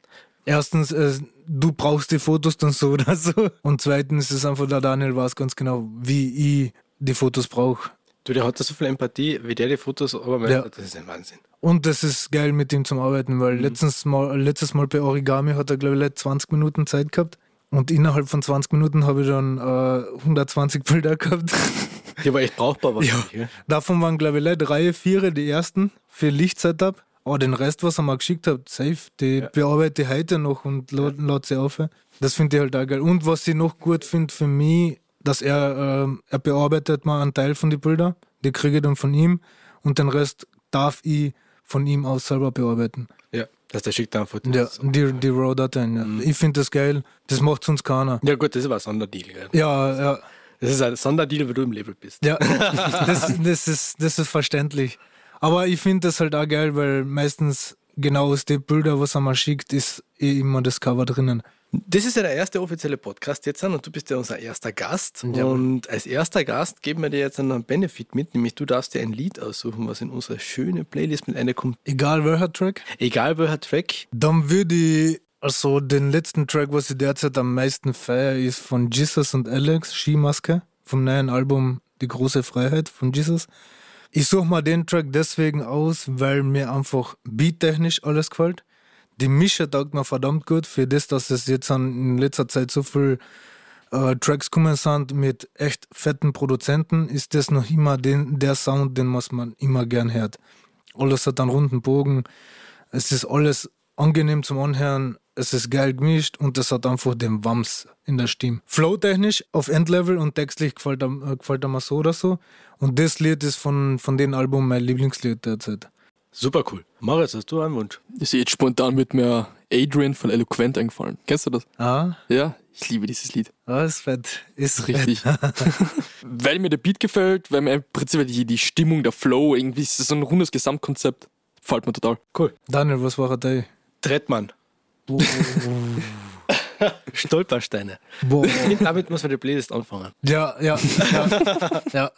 Speaker 2: Erstens, äh, du brauchst die Fotos dann so oder so. Und zweitens ist einfach der Daniel weiß ganz genau, wie ich die Fotos brauche.
Speaker 1: Du, der hat da so viel Empathie, wie der die Fotos aber
Speaker 2: Ja.
Speaker 1: das ist ein Wahnsinn.
Speaker 2: Und das ist geil, mit ihm zum Arbeiten, weil letztens mal, letztes Mal bei Origami hat er, glaube ich, 20 Minuten Zeit gehabt. Und innerhalb von 20 Minuten habe ich dann äh, 120 Bilder <laughs> gehabt.
Speaker 1: Die war echt brauchbar. Was
Speaker 2: Ja.
Speaker 1: ja.
Speaker 2: Davon waren, glaube ich, drei, vier die ersten für Lichtsetup. Aber den Rest, was er mir geschickt hat, safe, die
Speaker 1: Ja.
Speaker 2: bearbeite ich heute noch und lad, lad sie auf. Das finde ich halt auch geil. Und was ich noch gut finde für mich, dass er, ähm, er bearbeitet mal einen Teil von den Bildern, die kriege ich dann von ihm und den Rest darf ich von ihm aus selber bearbeiten.
Speaker 1: ja. Dass der schickt dann Fotos.
Speaker 2: Ja, die, die RAW-Dateien. Ja.
Speaker 1: Mhm.
Speaker 2: Ich finde das geil. Das macht sonst keiner.
Speaker 1: Ja, gut, das ist aber ein Sonderdeal. Gell?
Speaker 2: Ja, ja,
Speaker 1: Das ist ein Sonderdeal, weil du im Label bist.
Speaker 2: ja. <laughs> das, das, ist, das ist verständlich. Aber ich finde das halt auch geil, weil meistens genau aus den Bildern, was er mal schickt, ist eh immer das Cover drinnen.
Speaker 1: Das ist ja der erste offizielle Podcast jetzt an und du bist ja unser erster Gast.
Speaker 2: Ja.
Speaker 1: Und als erster Gast geben wir dir jetzt einen Benefit mit, nämlich du darfst dir ein Lied aussuchen, was in unsere schöne Playlist mit einkommt.
Speaker 2: Egal welcher Track.
Speaker 1: Egal welcher Track.
Speaker 2: Dann würde ich, also den letzten Track, was ich derzeit am meisten feiere, ist von Jesus und Alex, Skimaske, vom neuen Album Die große Freiheit von Jesus. Ich suche mal den Track deswegen aus, weil mir einfach beattechnisch alles gefällt. Die Mische taugt mir verdammt gut für das, dass es jetzt in letzter Zeit so viel äh, Tracks kommen sind mit echt fetten Produzenten, ist das noch immer den, der Sound, den was man immer gern hört. Alles hat einen runden Bogen. Es ist alles angenehm zum Anhören. Es ist geil gemischt und es hat einfach den Wams in der Stimme. Flow-technisch auf Endlevel und textlich gefällt er, äh, gefällt er mir so oder so. Und das Lied ist von, von dem Album mein Lieblingslied derzeit.
Speaker 1: Super cool. Moritz, hast du einen Wunsch?
Speaker 3: Ist jetzt spontan mit mir Adrian von Eloquent eingefallen. Kennst du das?
Speaker 2: Ah,
Speaker 3: Ja, ich liebe dieses Lied.
Speaker 2: ah ist fett. Ist
Speaker 3: Richtig. <laughs> weil mir der Beat gefällt, weil mir im Prinzip die, die Stimmung, der Flow, irgendwie ist das so ein rundes Gesamtkonzept. Gefällt mir total.
Speaker 1: Cool.
Speaker 2: Daniel, was war da?
Speaker 1: Trettmann. <laughs> Stolpersteine.
Speaker 2: Boah.
Speaker 1: Damit muss man die Playlist anfangen.
Speaker 2: Ja, ja, ja. <laughs> ja.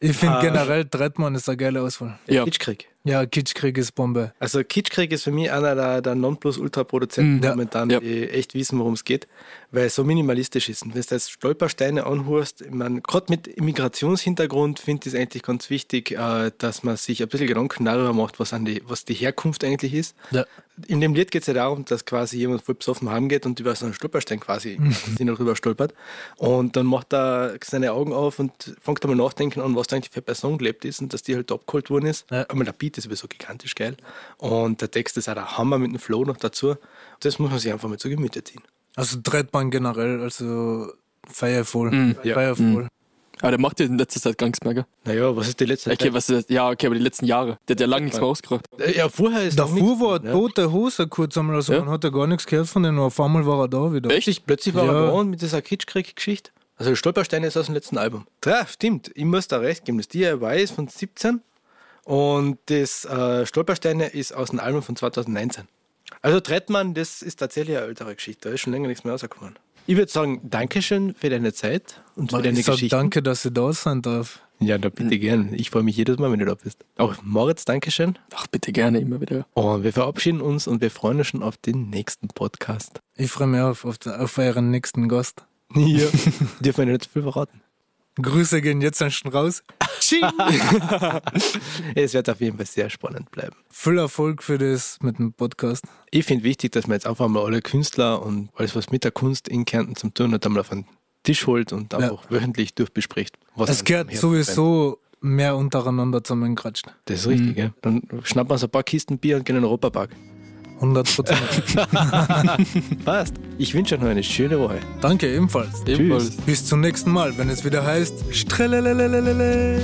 Speaker 2: Ich finde
Speaker 1: Ah.
Speaker 2: generell Trettmann ist eine geile Auswahl.
Speaker 3: Ja.
Speaker 1: Kitschkrieg.
Speaker 2: Ja, Kitschkrieg ist Bombe.
Speaker 1: Also Kitschkrieg ist für mich einer der, der Nonplus-Ultra-Produzenten
Speaker 3: Mhm.
Speaker 2: Ja.
Speaker 1: momentan,
Speaker 2: Ja.
Speaker 1: die echt wissen, worum es geht, weil es so minimalistisch ist. Und wenn du jetzt Stolpersteine anhörst, gerade mit Immigrationshintergrund finde ich es eigentlich ganz wichtig, äh, dass man sich ein bisschen Gedanken darüber macht, was, an die, was die Herkunft eigentlich ist.
Speaker 2: Ja.
Speaker 1: In dem Lied geht es ja darum, dass quasi jemand voll besoffen heimgeht und über so einen Stolperstein quasi noch drüber stolpert. Und dann macht er seine Augen auf und fängt einmal nachdenken an, was da eigentlich für eine Person gelebt ist und dass die halt abgeholt worden ist.
Speaker 2: Ja.
Speaker 1: Einmal der Beat ist sowieso gigantisch geil. Und der Text ist auch der Hammer mit dem Flow noch dazu. Das muss man sich einfach mal zu Gemüte ziehen.
Speaker 2: Also Trettmann generell, also feiervoll.
Speaker 3: Mhm.
Speaker 1: Ja.
Speaker 2: Feiervoll.
Speaker 3: Aber der macht ja in letzter Zeit gar nichts mehr, gell?
Speaker 1: Naja, was ist die letzte
Speaker 3: Okay, was ist das? Ja, okay, aber die letzten Jahre. Der hat ja lange nichts mehr rausgebracht.
Speaker 1: Äh, Ja, vorher ist
Speaker 2: Davor
Speaker 1: nichts-
Speaker 2: war
Speaker 1: ja.
Speaker 2: tote Hose kurz einmal, also
Speaker 3: Ja.
Speaker 2: man hat ja gar nichts gehört von denen, und auf einmal war er da wieder.
Speaker 1: Plötzlich, plötzlich war
Speaker 2: Ja.
Speaker 1: er da mit dieser Kitschkrieg-Geschichte. Also Stolpersteine ist aus dem letzten Album. Ja, stimmt. Ich muss da recht geben. Das DIY ist von 17 und das äh, Stolpersteine ist aus dem Album von 2019. Also Trettmann, das ist tatsächlich eine ältere Geschichte. Da ist schon länger nichts mehr rausgekommen. Ich würde sagen, Dankeschön für deine Zeit und für deine Geschichte.
Speaker 2: danke, dass ich da sein darf.
Speaker 1: Ja, da bitte gern. Ich freue mich jedes Mal, wenn du da bist. Auch Moritz, Dankeschön.
Speaker 3: Ach, bitte gerne immer wieder.
Speaker 1: Und wir verabschieden uns und wir freuen uns schon auf den nächsten Podcast.
Speaker 2: Ich freue mich auf, auf, auf euren nächsten Gast.
Speaker 1: Ja. <laughs> Dürfen wir nicht zu viel verraten.
Speaker 2: Grüße gehen jetzt schon raus. <laughs>
Speaker 1: Es wird auf jeden Fall sehr spannend bleiben.
Speaker 2: Viel Erfolg für das mit dem Podcast.
Speaker 1: Ich finde wichtig, dass man jetzt einfach mal alle Künstler und alles, was mit der Kunst in Kärnten zum tun hat, einmal auf den Tisch holt und einfach wöchentlich durchbespricht. Was
Speaker 2: Es gehört
Speaker 1: brennt.
Speaker 2: sowieso mehr untereinander zusammengekratscht.
Speaker 1: Das ist richtig, gell? Dann schnappen wir uns ein paar Kisten Bier und gehen in den Europapark.
Speaker 2: 100 Prozent. <laughs>
Speaker 1: Passt. Ich wünsche euch noch eine schöne Woche.
Speaker 2: Danke ebenfalls.
Speaker 3: Ebenfalls.
Speaker 2: Bis zum nächsten Mal, wenn es wieder heißt Strelelelelelele.